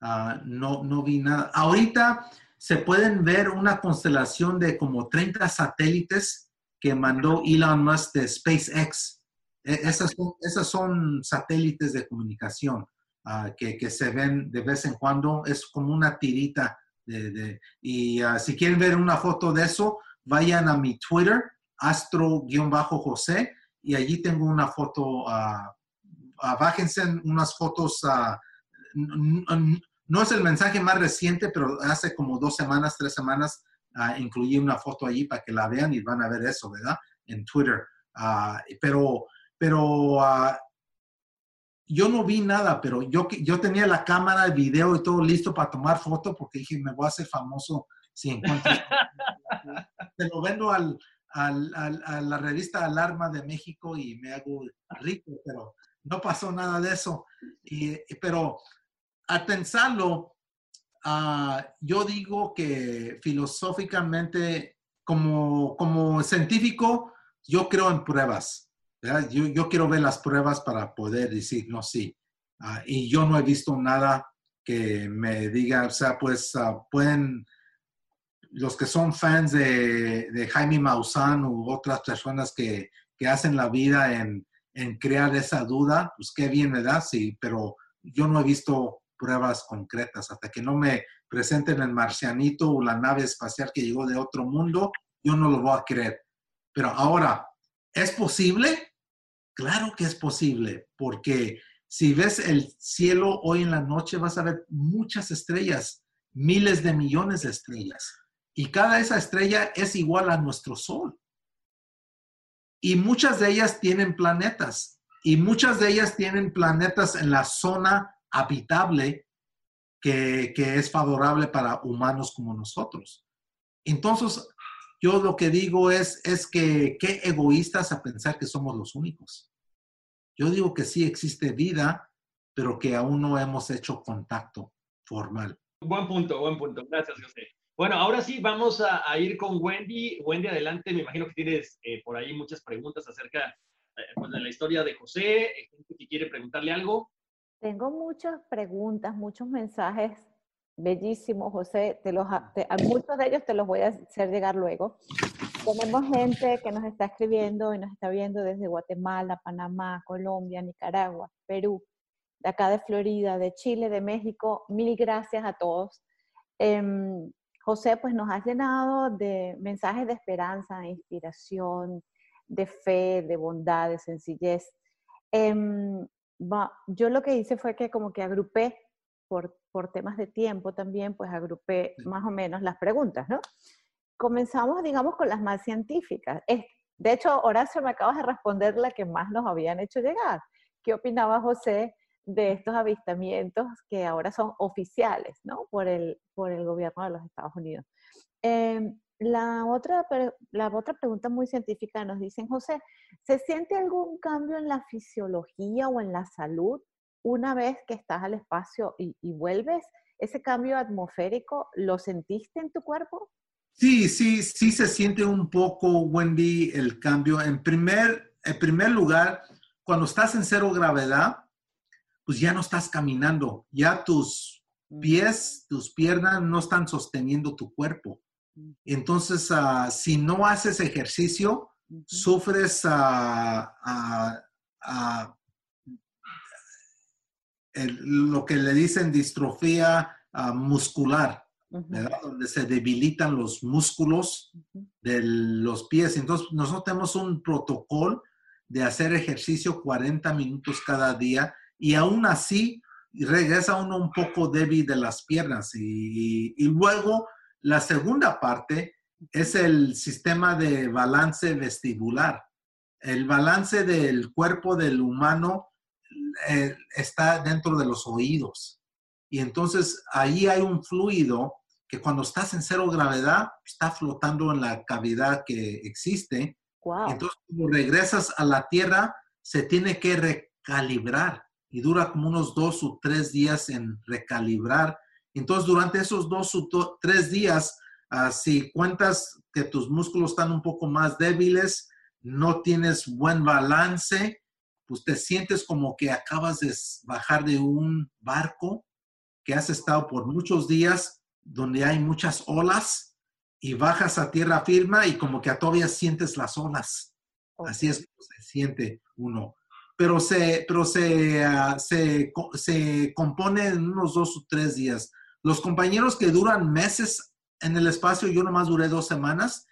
Ah, no, no vi nada. Ahorita se pueden ver una constelación de como 30 satélites que mandó Elon Musk de SpaceX. E, esas son, esas son satélites de comunicación ah, que, que, se ven de vez en cuando. Es como una tirita. De, y uh, si quieren ver una foto de eso, vayan a mi Twitter, astro-josé, y allí tengo una foto. Uh, bájense unas fotos. No es el mensaje más reciente, pero hace como dos semanas, tres semanas, incluí una foto allí para que la vean y van a ver eso, ¿verdad? En Twitter. pero pero yo no vi nada, pero yo, yo tenía la cámara, el video y todo listo para tomar foto porque dije, me voy a hacer famoso si encuentro. Te lo vendo al, al, a la revista Alarma de México y me hago rico, pero no pasó nada de eso. Y, pero al pensarlo, uh, yo digo que filosóficamente, como, como científico, yo creo en pruebas. Yo, yo, quiero ver las pruebas para poder decir, no, sí. Uh, y yo no he visto nada que me diga, o sea, pues uh, pueden, los que son fans de, de, Jaime Maussan u otras personas que, que hacen la vida en, en, crear esa duda, pues qué bien me da, sí, pero yo no he visto pruebas concretas. Hasta que no me presenten el marcianito o la nave espacial que llegó de otro mundo, yo no lo voy a creer. Pero ahora, ¿es posible? Claro que es posible, porque si ves el cielo hoy en la noche vas a ver muchas estrellas, miles de millones de estrellas. Y cada esa estrella es igual a nuestro Sol. Y muchas de ellas tienen planetas. Y muchas de ellas tienen planetas en la zona habitable que, es favorable para humanos como nosotros. Entonces, yo lo que digo es, es que qué egoístas a pensar que somos los únicos. Yo digo que sí existe vida, pero que aún no hemos hecho contacto formal. Buen punto, buen punto. Gracias, José. Bueno, ahora sí vamos a, ir con Wendy. Wendy, adelante. Me imagino que tienes eh, por ahí muchas preguntas acerca eh, pues, de la historia de José. Eh, gente que quiere preguntarle algo. Tengo muchas preguntas, muchos mensajes bellísimos, José. Te los, muchos de ellos te los voy a hacer llegar luego. Tenemos gente que nos está escribiendo y nos está viendo desde Guatemala, Panamá, Colombia, Nicaragua, Perú, de acá de Florida, de Chile, de México. Mil gracias a todos. Em, José, pues nos has llenado de mensajes de esperanza, de inspiración, de fe, de bondad, de sencillez. Em, yo lo que hice fue que como que agrupé por, por temas de tiempo también, pues agrupé más o menos las preguntas, ¿no? Comenzamos, digamos, con las más científicas. De hecho, Horacio, me acabas de responder la que más nos habían hecho llegar. ¿Qué opinaba José de estos avistamientos que ahora son oficiales, ¿no? Por el, por el gobierno de los Estados Unidos. Em, la otra, la otra pregunta muy científica nos dicen, José, ¿se siente algún cambio en la fisiología o en la salud una vez que estás al espacio y, vuelves? ¿Ese cambio atmosférico lo sentiste en tu cuerpo? Sí, sí, sí se siente un poco, Wendy, el cambio. En primer, en primer lugar, cuando estás en cero gravedad, pues ya no estás caminando, ya tus pies, tus piernas no están sosteniendo tu cuerpo. Entonces, ah, si no haces ejercicio, sufres uh, lo que le dicen distrofía ah, muscular, donde se debilitan los músculos de los pies. Entonces, nosotros tenemos un protocolo de hacer ejercicio 40 minutos cada día y aún así regresa uno un poco débil de las piernas. y luego la segunda parte es el sistema de balance vestibular. El balance del cuerpo del humano eh, está dentro de los oídos. Y entonces ahí hay un fluido que cuando estás en cero gravedad está flotando en la cavidad que existe. Entonces, cuando regresas a la Tierra, se tiene que recalibrar y dura como unos dos o tres días en recalibrar entonces, durante esos dos o tres días, ah, si cuentas que tus músculos están un poco más débiles, no tienes buen balance, pues te sientes como que acabas de bajar de un barco que has estado por muchos días donde hay muchas olas y bajas a tierra firme y como que todavía sientes las olas. Así es como se siente uno. Pero se, pero se, ah, se, se compone en unos dos o tres días. Los compañeros que duran meses en el espacio, yo nomás duré dos semanas,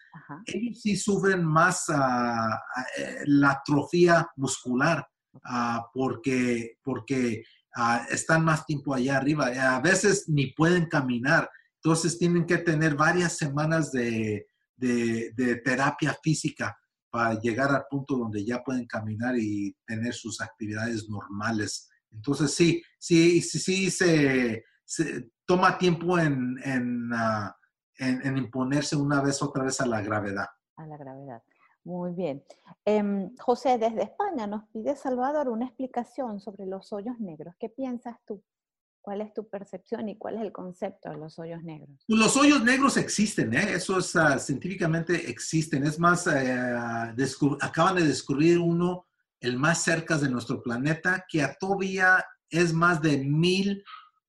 ellos sí sufren más ah, ah, eh, la atrofia muscular porque, porque están más tiempo allá arriba. A veces ni pueden caminar. Entonces tienen que tener varias semanas de, de, terapia física para llegar al punto donde ya pueden caminar y tener sus actividades normales. Entonces sí, sí, sí, sí se, toma tiempo en, en, ah, en, en, imponerse una vez otra vez a la gravedad. A la gravedad. Muy bien. Em, José, desde España nos pide Salvador una explicación sobre los hoyos negros. ¿Qué piensas tú? ¿Cuál es tu percepción y cuál es el concepto de los hoyos negros? Los hoyos negros existen, ¿eh? eso es, ah, científicamente existen. Es más, eh, acaban de descubrir uno, el más cerca de nuestro planeta, que todavía es más de mil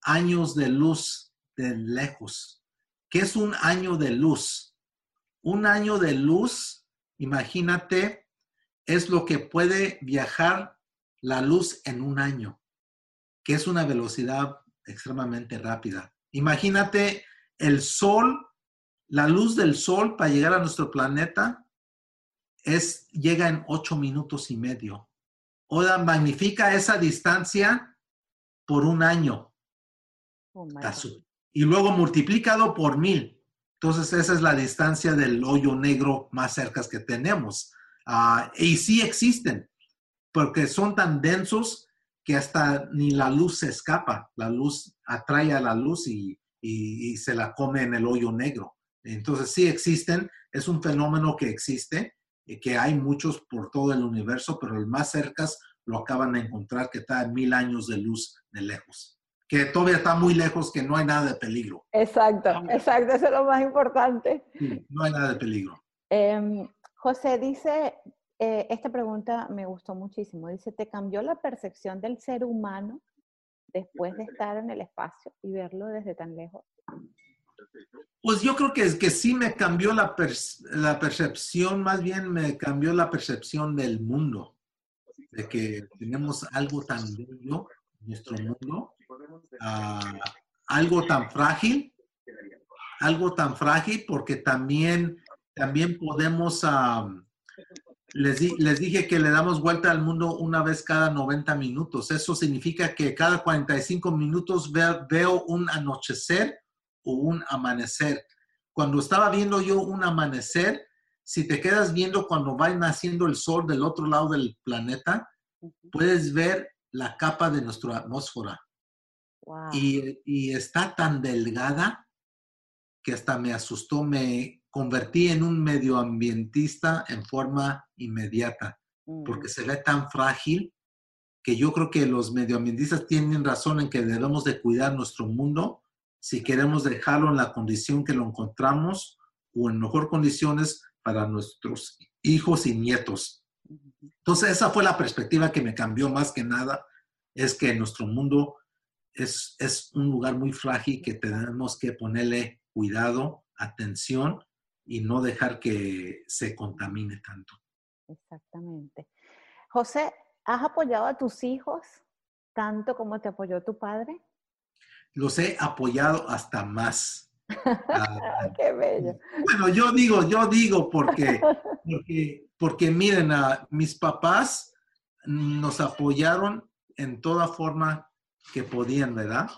años de luz de lejos. ¿Qué es un año de luz? Un año de luz, imagínate, es lo que puede viajar la luz en un año, que es una velocidad extremadamente rápida. Imagínate el sol, la luz del sol para llegar a nuestro planeta es, llega en ocho minutos y medio. Oda magnifica esa distancia por un año. Oh, y luego multiplicado por mil. Entonces esa es la distancia del hoyo negro más cerca que tenemos. Ah, y sí existen, porque son tan densos que hasta ni la luz se escapa, la luz atrae a la luz y, se la come en el hoyo negro. Entonces sí existen, es un fenómeno que existe, y que hay muchos por todo el universo, pero el más cerca lo acaban de encontrar que está a mil años de luz de lejos, que todavía está muy lejos, que no hay nada de peligro. Exacto, exacto, eso es lo más importante. no hay nada de peligro. Em, José dice, eh, esta pregunta me gustó muchísimo. Dice, ¿te cambió la percepción del ser humano después de estar en el espacio y verlo desde tan lejos? Pues yo creo que, que sí me cambió la, la percepción, más bien me cambió la percepción del mundo, de que tenemos algo tan bello en nuestro mundo, ah, algo tan frágil, algo tan frágil porque también, también podemos... Les, dije que le damos vuelta al mundo una vez cada 90 minutos. Eso significa que cada 45 minutos veo, un anochecer o un amanecer. Cuando estaba viendo yo un amanecer, si te quedas viendo cuando va naciendo el sol del otro lado del planeta, puedes ver la capa de nuestra atmósfera. Y, y, está tan delgada que hasta me asustó, me, convertí en un medioambientista en forma inmediata, porque se ve tan frágil que yo creo que los medioambientistas tienen razón en que debemos de cuidar nuestro mundo si queremos dejarlo en la condición que lo encontramos o en mejor condiciones para nuestros hijos y nietos. Entonces, esa fue la perspectiva que me cambió más que nada, es que nuestro mundo es, es un lugar muy frágil que tenemos que ponerle cuidado, atención y no dejar que se contamine tanto. Exactamente. José, ¿has apoyado a tus hijos tanto como te apoyó tu padre? Los he apoyado hasta más. Ah, ¡Qué bello! Bueno, yo digo, yo digo porque, porque, porque miren, a mis papás nos apoyaron en toda forma que podían, ¿verdad?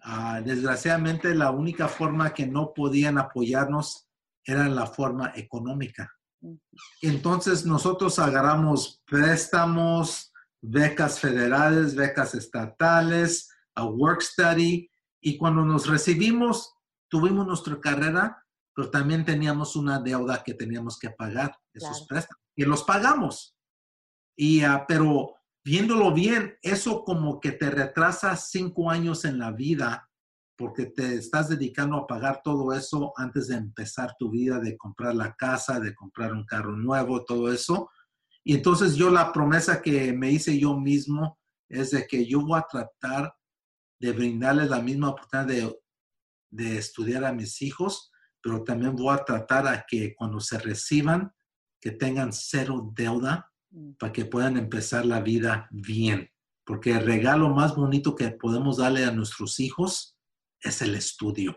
Ah, desgraciadamente, la única forma que no podían apoyarnos era la forma económica. Entonces nosotros agarramos préstamos, becas federales, becas estatales, a work study, y cuando nos recibimos, tuvimos nuestra carrera, pero también teníamos una deuda que teníamos que pagar, esos préstamos, y los pagamos. Y, ah, pero viéndolo bien, eso como que te retrasa cinco años en la vida porque te estás dedicando a pagar todo eso antes de empezar tu vida, de comprar la casa, de comprar un carro nuevo, todo eso. Y entonces yo la promesa que me hice yo mismo es de que yo voy a tratar de brindarles la misma oportunidad de, de estudiar a mis hijos, pero también voy a tratar a que cuando se reciban, que tengan cero deuda. Para que puedan empezar la vida bien. Porque el regalo más bonito que podemos darle a nuestros hijos es el estudio.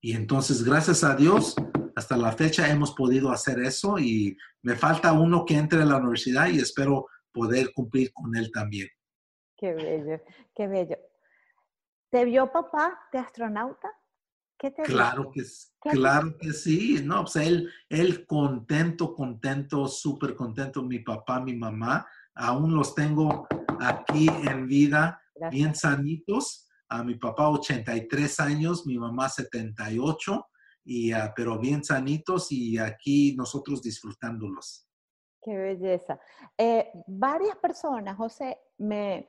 Y entonces, gracias a Dios, hasta la fecha hemos podido hacer eso y me falta uno que entre a la universidad y espero poder cumplir con él también. Qué bello, qué bello. ¿Te vio papá de astronauta? ¿Qué te dijo? Claro que, ¿Qué? claro que sí, no, pues él, él contento, contento, súper contento, mi papá, mi mamá, aún los tengo aquí en vida, Gracias. bien sanitos, a mi papá 83 años, mi mamá 78, y, pero bien sanitos y aquí nosotros disfrutándolos. Qué belleza. Eh, varias personas, José, me,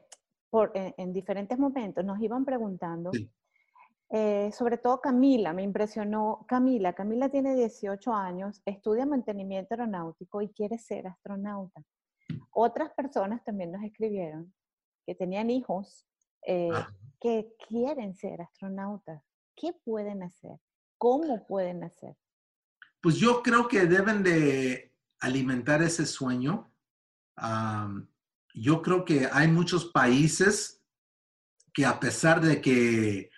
por, en, en diferentes momentos nos iban preguntando, Sí. Eh, sobre todo Camila, me impresionó. Camila, Camila tiene 18 años, estudia mantenimiento aeronáutico y quiere ser astronauta. Otras personas también nos escribieron que tenían hijos eh, Ah. que quieren ser astronautas. ¿Qué pueden hacer? ¿Cómo pueden hacer? Pues yo creo que deben de alimentar ese sueño. Yo creo que hay muchos países que a pesar de que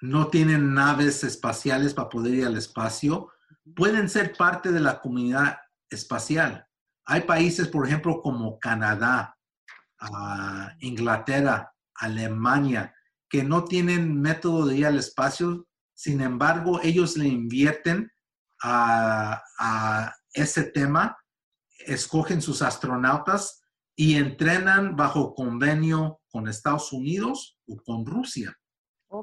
no tienen naves espaciales para poder ir al espacio, pueden ser parte de la comunidad espacial. Hay países, por ejemplo, como Canadá, ah, Inglaterra, Alemania, que no tienen método de ir al espacio, sin embargo, ellos le invierten a ese tema, escogen sus astronautas y entrenan bajo convenio con Estados Unidos o con Rusia.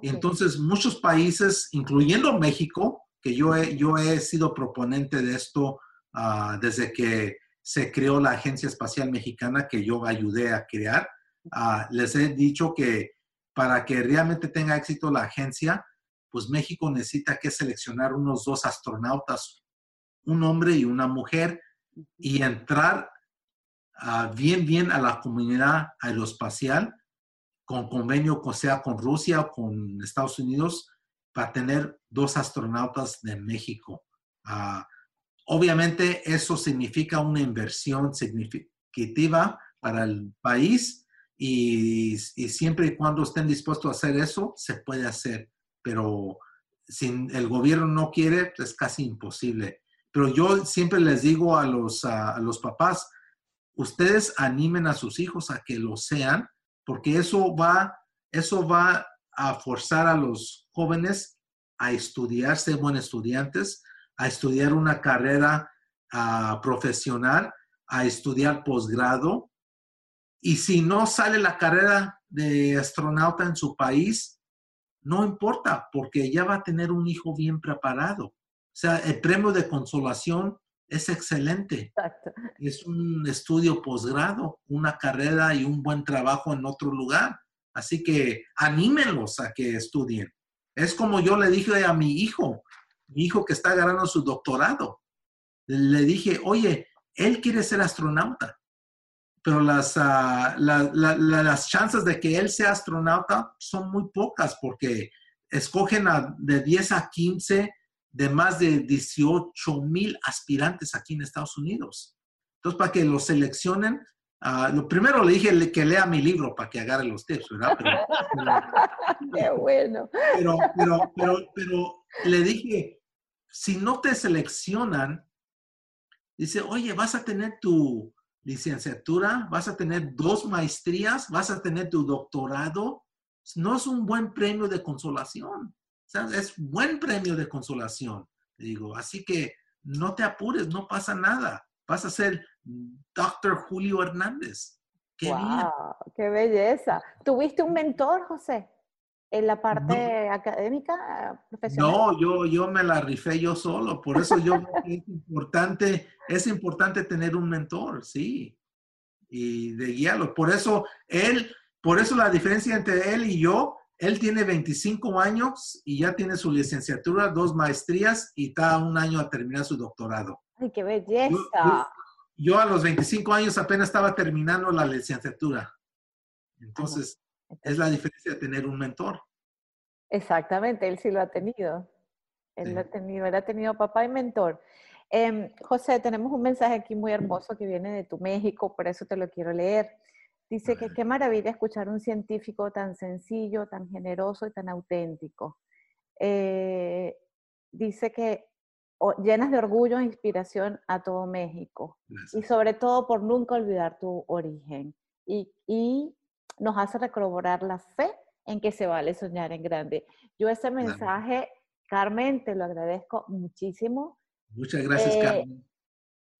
Entonces muchos países, incluyendo México, que yo he, yo he sido proponente de esto ah, desde que se creó la Agencia Espacial Mexicana que yo ayudé a crear, ah, les he dicho que para que realmente tenga éxito la agencia, pues México necesita que seleccionar unos dos astronautas, un hombre y una mujer, y entrar ah, bien, bien a la comunidad aeroespacial con convenio, sea con Rusia o con Estados Unidos, para tener dos astronautas de México. Ah, obviamente eso significa una inversión significativa para el país y, siempre y cuando estén dispuestos a hacer eso, se puede hacer, pero si el gobierno no quiere, es casi imposible. Pero yo siempre les digo a los, a los papás, ustedes animen a sus hijos a que lo sean, porque eso va, eso va a forzar a los jóvenes a estudiar, ser buenos estudiantes, a estudiar una carrera ah, profesional, a estudiar posgrado. Y si no sale la carrera de astronauta en su país, no importa, porque ya va a tener un hijo bien preparado. O sea, el premio de consolación es excelente Exacto. es un estudio posgrado, una carrera y un buen trabajo en otro lugar. Así que anímenlos a que estudien. Es como yo le dije a mi hijo, mi hijo que está ganando su doctorado. Le dije, oye, él quiere ser astronauta, pero las, ah, la- la- la- las chances de que él sea astronauta son muy pocas porque escogen a- de 10 a 15 de más de 18 mil aspirantes aquí en Estados Unidos. Entonces, para que lo seleccionen, ah, lo primero le dije que lea mi libro para que agarre los tips, ¿verdad? Pero, Qué bueno. pero, pero, pero, pero le dije, si no te seleccionan, dice, oye, vas a tener tu licenciatura, vas a tener dos maestrías, vas a tener tu doctorado. No es un buen premio de consolación. Es buen premio de consolación. Digo, así que no te apures, no pasa nada. Vas a ser Dr. Julio Hernández. Qué bien. Wow, qué belleza. ¿Tuviste un mentor, José, en la parte académica, profesional? No, yo, yo me la rifé yo solo, por eso yo es importante, es importante tener un mentor, sí, y de guiarlo. Por eso él, por eso la diferencia entre él y yo, él tiene 25 años y ya tiene su licenciatura, dos maestrías y está un año a terminar su doctorado. Ay, qué belleza. yo- yo a los 25 años apenas estaba terminando la licenciatura. Entonces, es la diferencia de tener un mentor. Exactamente, él sí lo ha tenido. Él lo ha tenido, él ha tenido papá y mentor. Em, José, tenemos un mensaje aquí muy hermoso que viene de tu México, por eso te lo quiero leer. Dice que qué maravilla escuchar un científico tan sencillo, tan generoso y tan auténtico. Eh, dice que llenas de orgullo e inspiración a todo México y sobre todo por nunca olvidar tu origen y, y, nos hace recobrar la fe en que se vale soñar en grande. Yo ese mensaje, Carmen, te lo agradezco muchísimo. Muchas gracias, Eh, Carmen.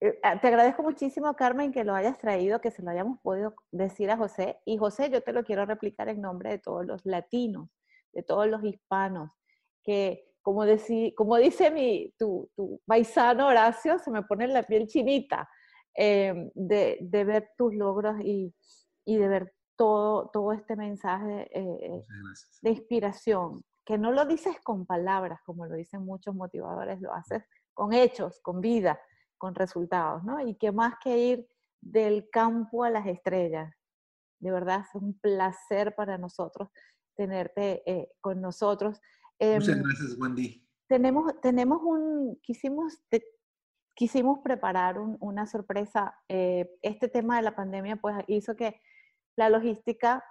Eh, ah, Te agradezco muchísimo, Carmen, que lo hayas traído, que se lo hayamos podido decir a José. Y José, yo te lo quiero replicar en nombre de todos los latinos, de todos los hispanos, que como, deci- como dice mi, tu, tu paisano Horacio, se me pone la piel chinita eh, de, de ver tus logros y, y de ver todo, todo este mensaje eh, eh, de inspiración, que no lo dices con palabras, como lo dicen muchos motivadores, lo haces con hechos, con vida, con resultados, ¿no? Y que más que ir del campo a las estrellas. De verdad, es un placer para nosotros tenerte eh, con nosotros. Muchas Em, gracias, Wendy. tenemos, tenemos un, quisimos, te- quisimos preparar un- una sorpresa. Eh, este tema de la pandemia pues hizo que la logística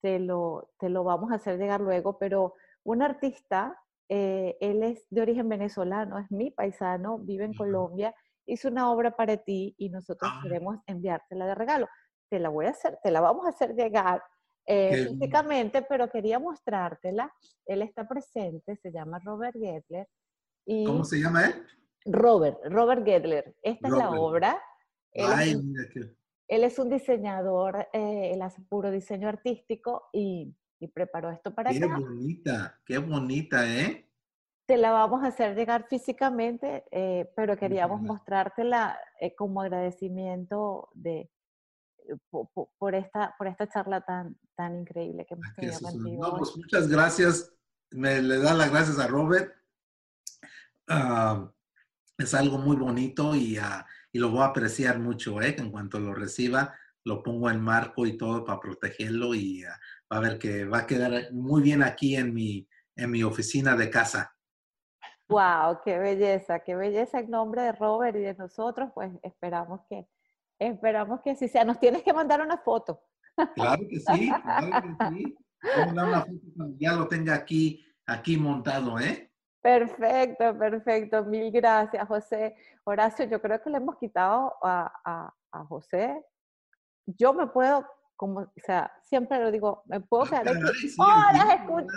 te lo, te lo vamos a hacer llegar luego, pero un artista, eh, él es de origen venezolano, es mi paisano, vive en Ujú. Colombia, hizo una obra para ti y nosotros Ah. queremos enviártela de regalo. Te la voy a hacer, te la vamos a hacer llegar eh, Qué físicamente, pero quería mostrártela. Él está presente, se llama Robert Gedler. Y ¿Cómo se llama él? Robert, Robert Gedler. Esta es la Robert. obra. Él, Ay, es, mira que él es un diseñador, eh, él hace puro diseño artístico y, y preparó esto para qué acá. bonita, qué bonita, ¿eh? Te la vamos a hacer llegar físicamente, eh, pero queríamos mostrártela eh, como agradecimiento de, eh, po- po- por, esta, por esta charla tan, tan increíble que hemos tenido contigo. No, pues muchas gracias. Me le da las gracias a Robert. Ah, es algo muy bonito y, ah, y lo voy a apreciar mucho, ¿eh? En cuanto lo reciba, lo pongo en marco y todo para protegerlo y ah, va a ver que va a quedar muy bien aquí en mi, en mi oficina de casa. Wow, qué belleza, qué belleza en nombre de Robert y de nosotros, pues esperamos que, esperamos que así sea. Nos tienes que mandar una foto. Claro que sí, claro que sí. Una foto ya lo tenga aquí, aquí montado, ¿eh? Perfecto, perfecto. Mil gracias, José. Horacio, yo creo que le hemos quitado a, a- a José. Yo me puedo, como, o sea, siempre lo digo, me puedo quedar aquí horas escuchando.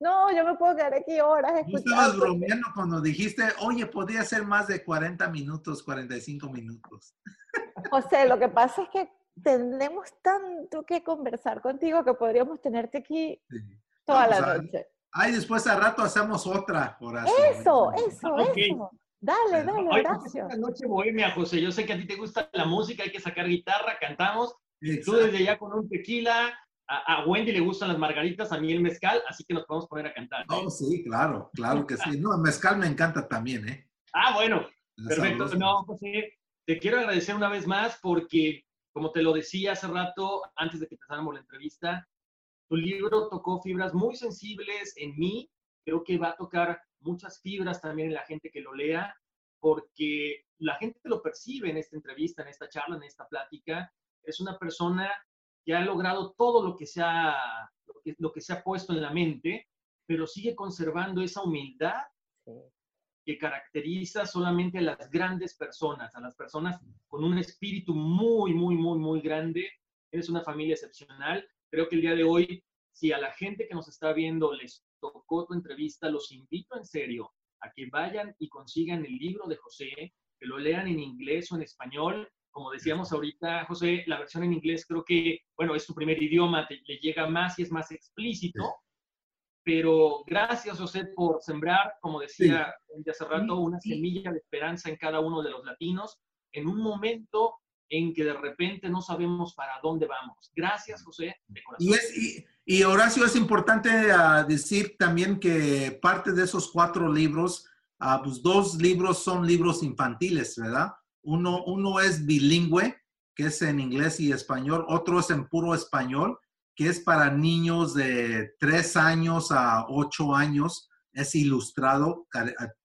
No, yo me puedo quedar aquí horas Tú estabas escuchando. bromeando cuando dijiste, oye, podría ser más de 40 minutos, 45 minutos. José, lo que pasa es que tenemos tanto que conversar contigo que podríamos tenerte aquí Sí. toda pues, la ah, noche. Ay, después al rato hacemos otra, Horacio. Eso, eso, Ok. eso. Dale, dale, pues, Horacio. esta noche bohemia, José. Yo sé que a ti te gusta la música, hay que sacar guitarra, cantamos. Tú Exacto. desde allá con un tequila. A, a Wendy le gustan las margaritas, a mí el mezcal, así que nos podemos poner a cantar. ¿eh? Oh, sí, claro, claro que sí. No, el mezcal me encanta también, ¿eh? Ah, bueno, Es Perfecto. sabroso. No, José, te quiero agradecer una vez más porque, como te lo decía hace rato, antes de que empezáramos la entrevista, tu libro tocó fibras muy sensibles en mí. Creo que va a tocar muchas fibras también en la gente que lo lea, porque la gente lo percibe en esta entrevista, en esta charla, en esta plática. Es una persona que ha logrado todo lo que se ha, lo que, lo que se ha puesto en la mente, pero sigue conservando esa humildad que caracteriza solamente a las grandes personas, a las personas con un espíritu muy, muy, muy, muy grande. Eres una familia excepcional. Creo que el día de hoy, si a la gente que nos está viendo les tocó tu entrevista, los invito en serio a que vayan y consigan el libro de José, que lo lean en inglés o en español. Como decíamos ahorita, José, la versión en inglés creo que, bueno, es tu primer idioma, te, le llega más y es más explícito pero gracias, José, por sembrar, como decía de hace rato, una semilla de esperanza en cada uno de los latinos en un momento en que de repente no sabemos para dónde vamos. Gracias, José, de corazón. Y, es, y, y, Horacio, es importante uh, decir también que parte de esos cuatro libros, uh, pues dos libros son libros infantiles, ¿verdad? Uno, es bilingüe, que es en inglés y español, otro es en puro español, que es para niños de 3 años a 8 años. Es ilustrado,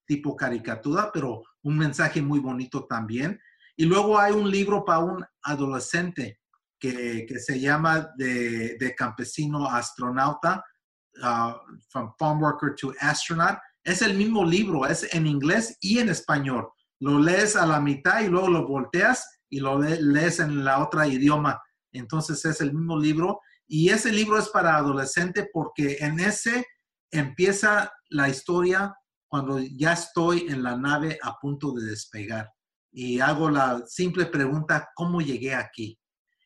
tipo caricatura, pero un mensaje muy bonito también. Y luego hay un libro para un adolescente que, que se llama de, de campesino astronauta, uh, From Farm Worker to Astronaut. Es el mismo libro, es en inglés y en español. Lo lees a la mitad y luego lo volteas y lo lees en la otra idioma. Entonces es el mismo libro y ese libro es para adolescente porque en ese empieza la historia cuando ya estoy en la nave a punto de despegar y hago la simple pregunta, ¿cómo llegué aquí?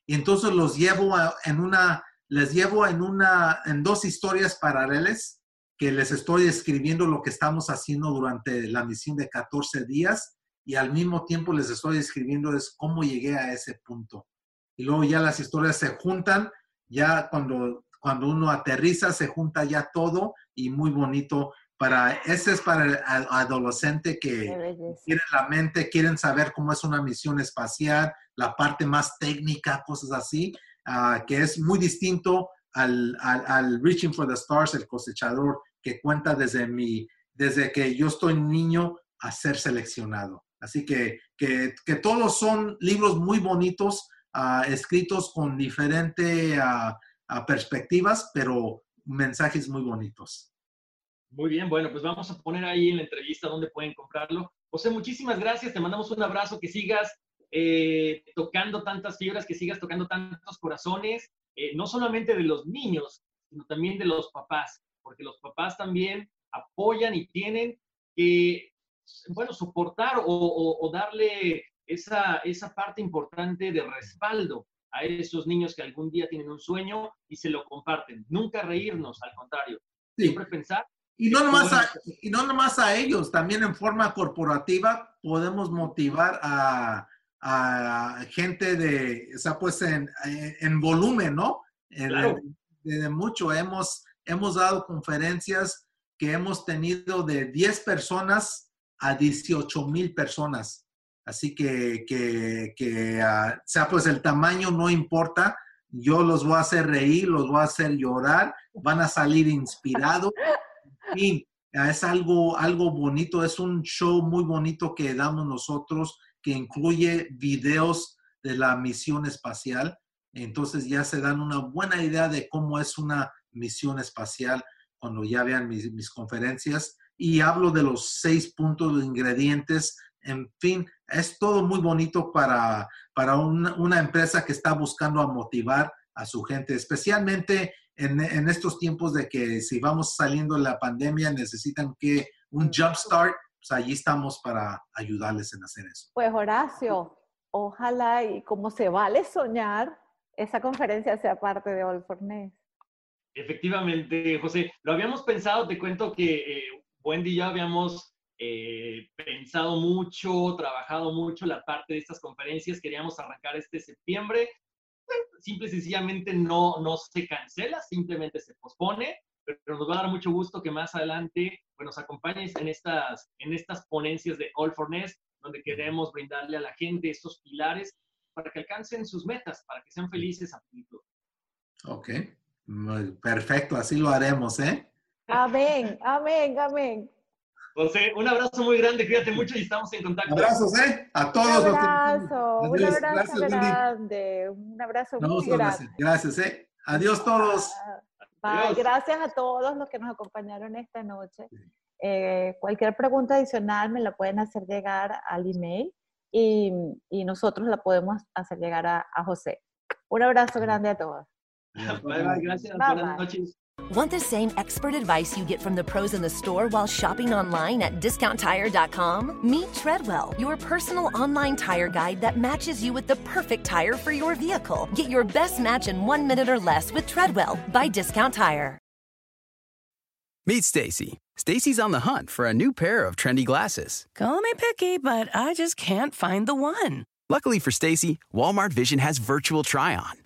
Y entonces los llevo en una, les llevo en una, en dos historias paralelas que les estoy escribiendo lo que estamos haciendo durante la misión de 14 días y al mismo tiempo les estoy escribiendo es cómo llegué a ese punto. Y luego ya las historias se juntan ya cuando, cuando uno aterriza se junta ya todo y muy bonito. Para, ese es para el adolescente que quieren la mente, quieren saber cómo es una misión espacial, la parte más técnica, cosas así, ah, que es muy distinto al, al, Reaching for the Stars, el cosechador, que cuenta desde, mi, desde que yo estoy niño a ser seleccionado. Así que, que, que todos son libros muy bonitos escritos con diferentes perspectivas, pero mensajes muy bonitos. Muy bien, bueno, pues vamos a poner ahí en la entrevista donde pueden comprarlo. José, muchísimas gracias, te mandamos un abrazo, que sigas eh, tocando tantas fibras, que sigas tocando tantos corazones, eh, no solamente de los niños, sino también de los papás, porque los papás también apoyan y tienen que, bueno, soportar o darle esa, esa parte importante de respaldo a esos niños que algún día tienen un sueño y se lo comparten. Nunca reírnos, al contrario. Siempre pensar. Y no, nomás a, y no nomás a ellos, también en forma corporativa podemos motivar a, a gente de, o sea, pues en, en volumen, ¿no? Claro. De, mucho. Hemos, hemos dado conferencias que hemos tenido de 10 personas a 18 mil personas. Así que, que, que uh, sea pues el tamaño no importa, yo los voy a hacer reír, los voy a hacer llorar, van a salir inspirados. En es algo, algo bonito, es un show muy bonito que damos nosotros que incluye videos de la misión espacial. Entonces ya se dan una buena idea de cómo es una misión espacial cuando ya vean mis conferencias. Y hablo de los seis puntos de ingredientes en fin, es todo muy bonito para, para una, empresa que está buscando a motivar a su gente, especialmente en, en, estos tiempos de que si vamos saliendo de la pandemia necesitan que un jump start, pues allí estamos para ayudarles en hacer eso. Pues Horacio, ojalá y como se vale soñar, esa conferencia sea parte de All for Efectivamente, José, lo habíamos pensado, te cuento que eh, Wendy y yo habíamos eh, pensado mucho, trabajado mucho la parte de estas conferencias. Queríamos arrancar este septiembre. Simple y sencillamente no, no se cancela, simplemente se pospone, pero nos va a dar mucho gusto que más adelante pues, nos acompañes en estas, en estas ponencias de All for Nest, donde queremos brindarle a la gente estos pilares para que alcancen sus metas, para que sean felices a futuro. Ok, perfecto, así lo haremos, ¿eh? Amén, amén, amén. José, un abrazo muy grande, cuídate mucho y estamos en contacto. Abrazos, ¿eh? A todos. Un abrazo, un abrazo grande, un abrazo muy grande. Gracias, ¿eh? Adiós todos. Bye. Gracias a todos los que nos acompañaron esta noche. Eh, cualquier pregunta adicional me la pueden hacer llegar al email y, y nosotros la podemos hacer llegar a, a José. Un abrazo grande a todos. Bye, bye, gracias. Buenas noches. Want the same expert advice you get from the pros in the store while shopping online at discounttire.com? Meet Treadwell, your personal online tire guide that matches you with the perfect tire for your vehicle. Get your best match in one minute or less with Treadwell by Discount Tire. Meet Stacy. Stacy's on the hunt for a new pair of trendy glasses. Call me picky, but I just can't find the one. Luckily for Stacy, Walmart Vision has virtual try on.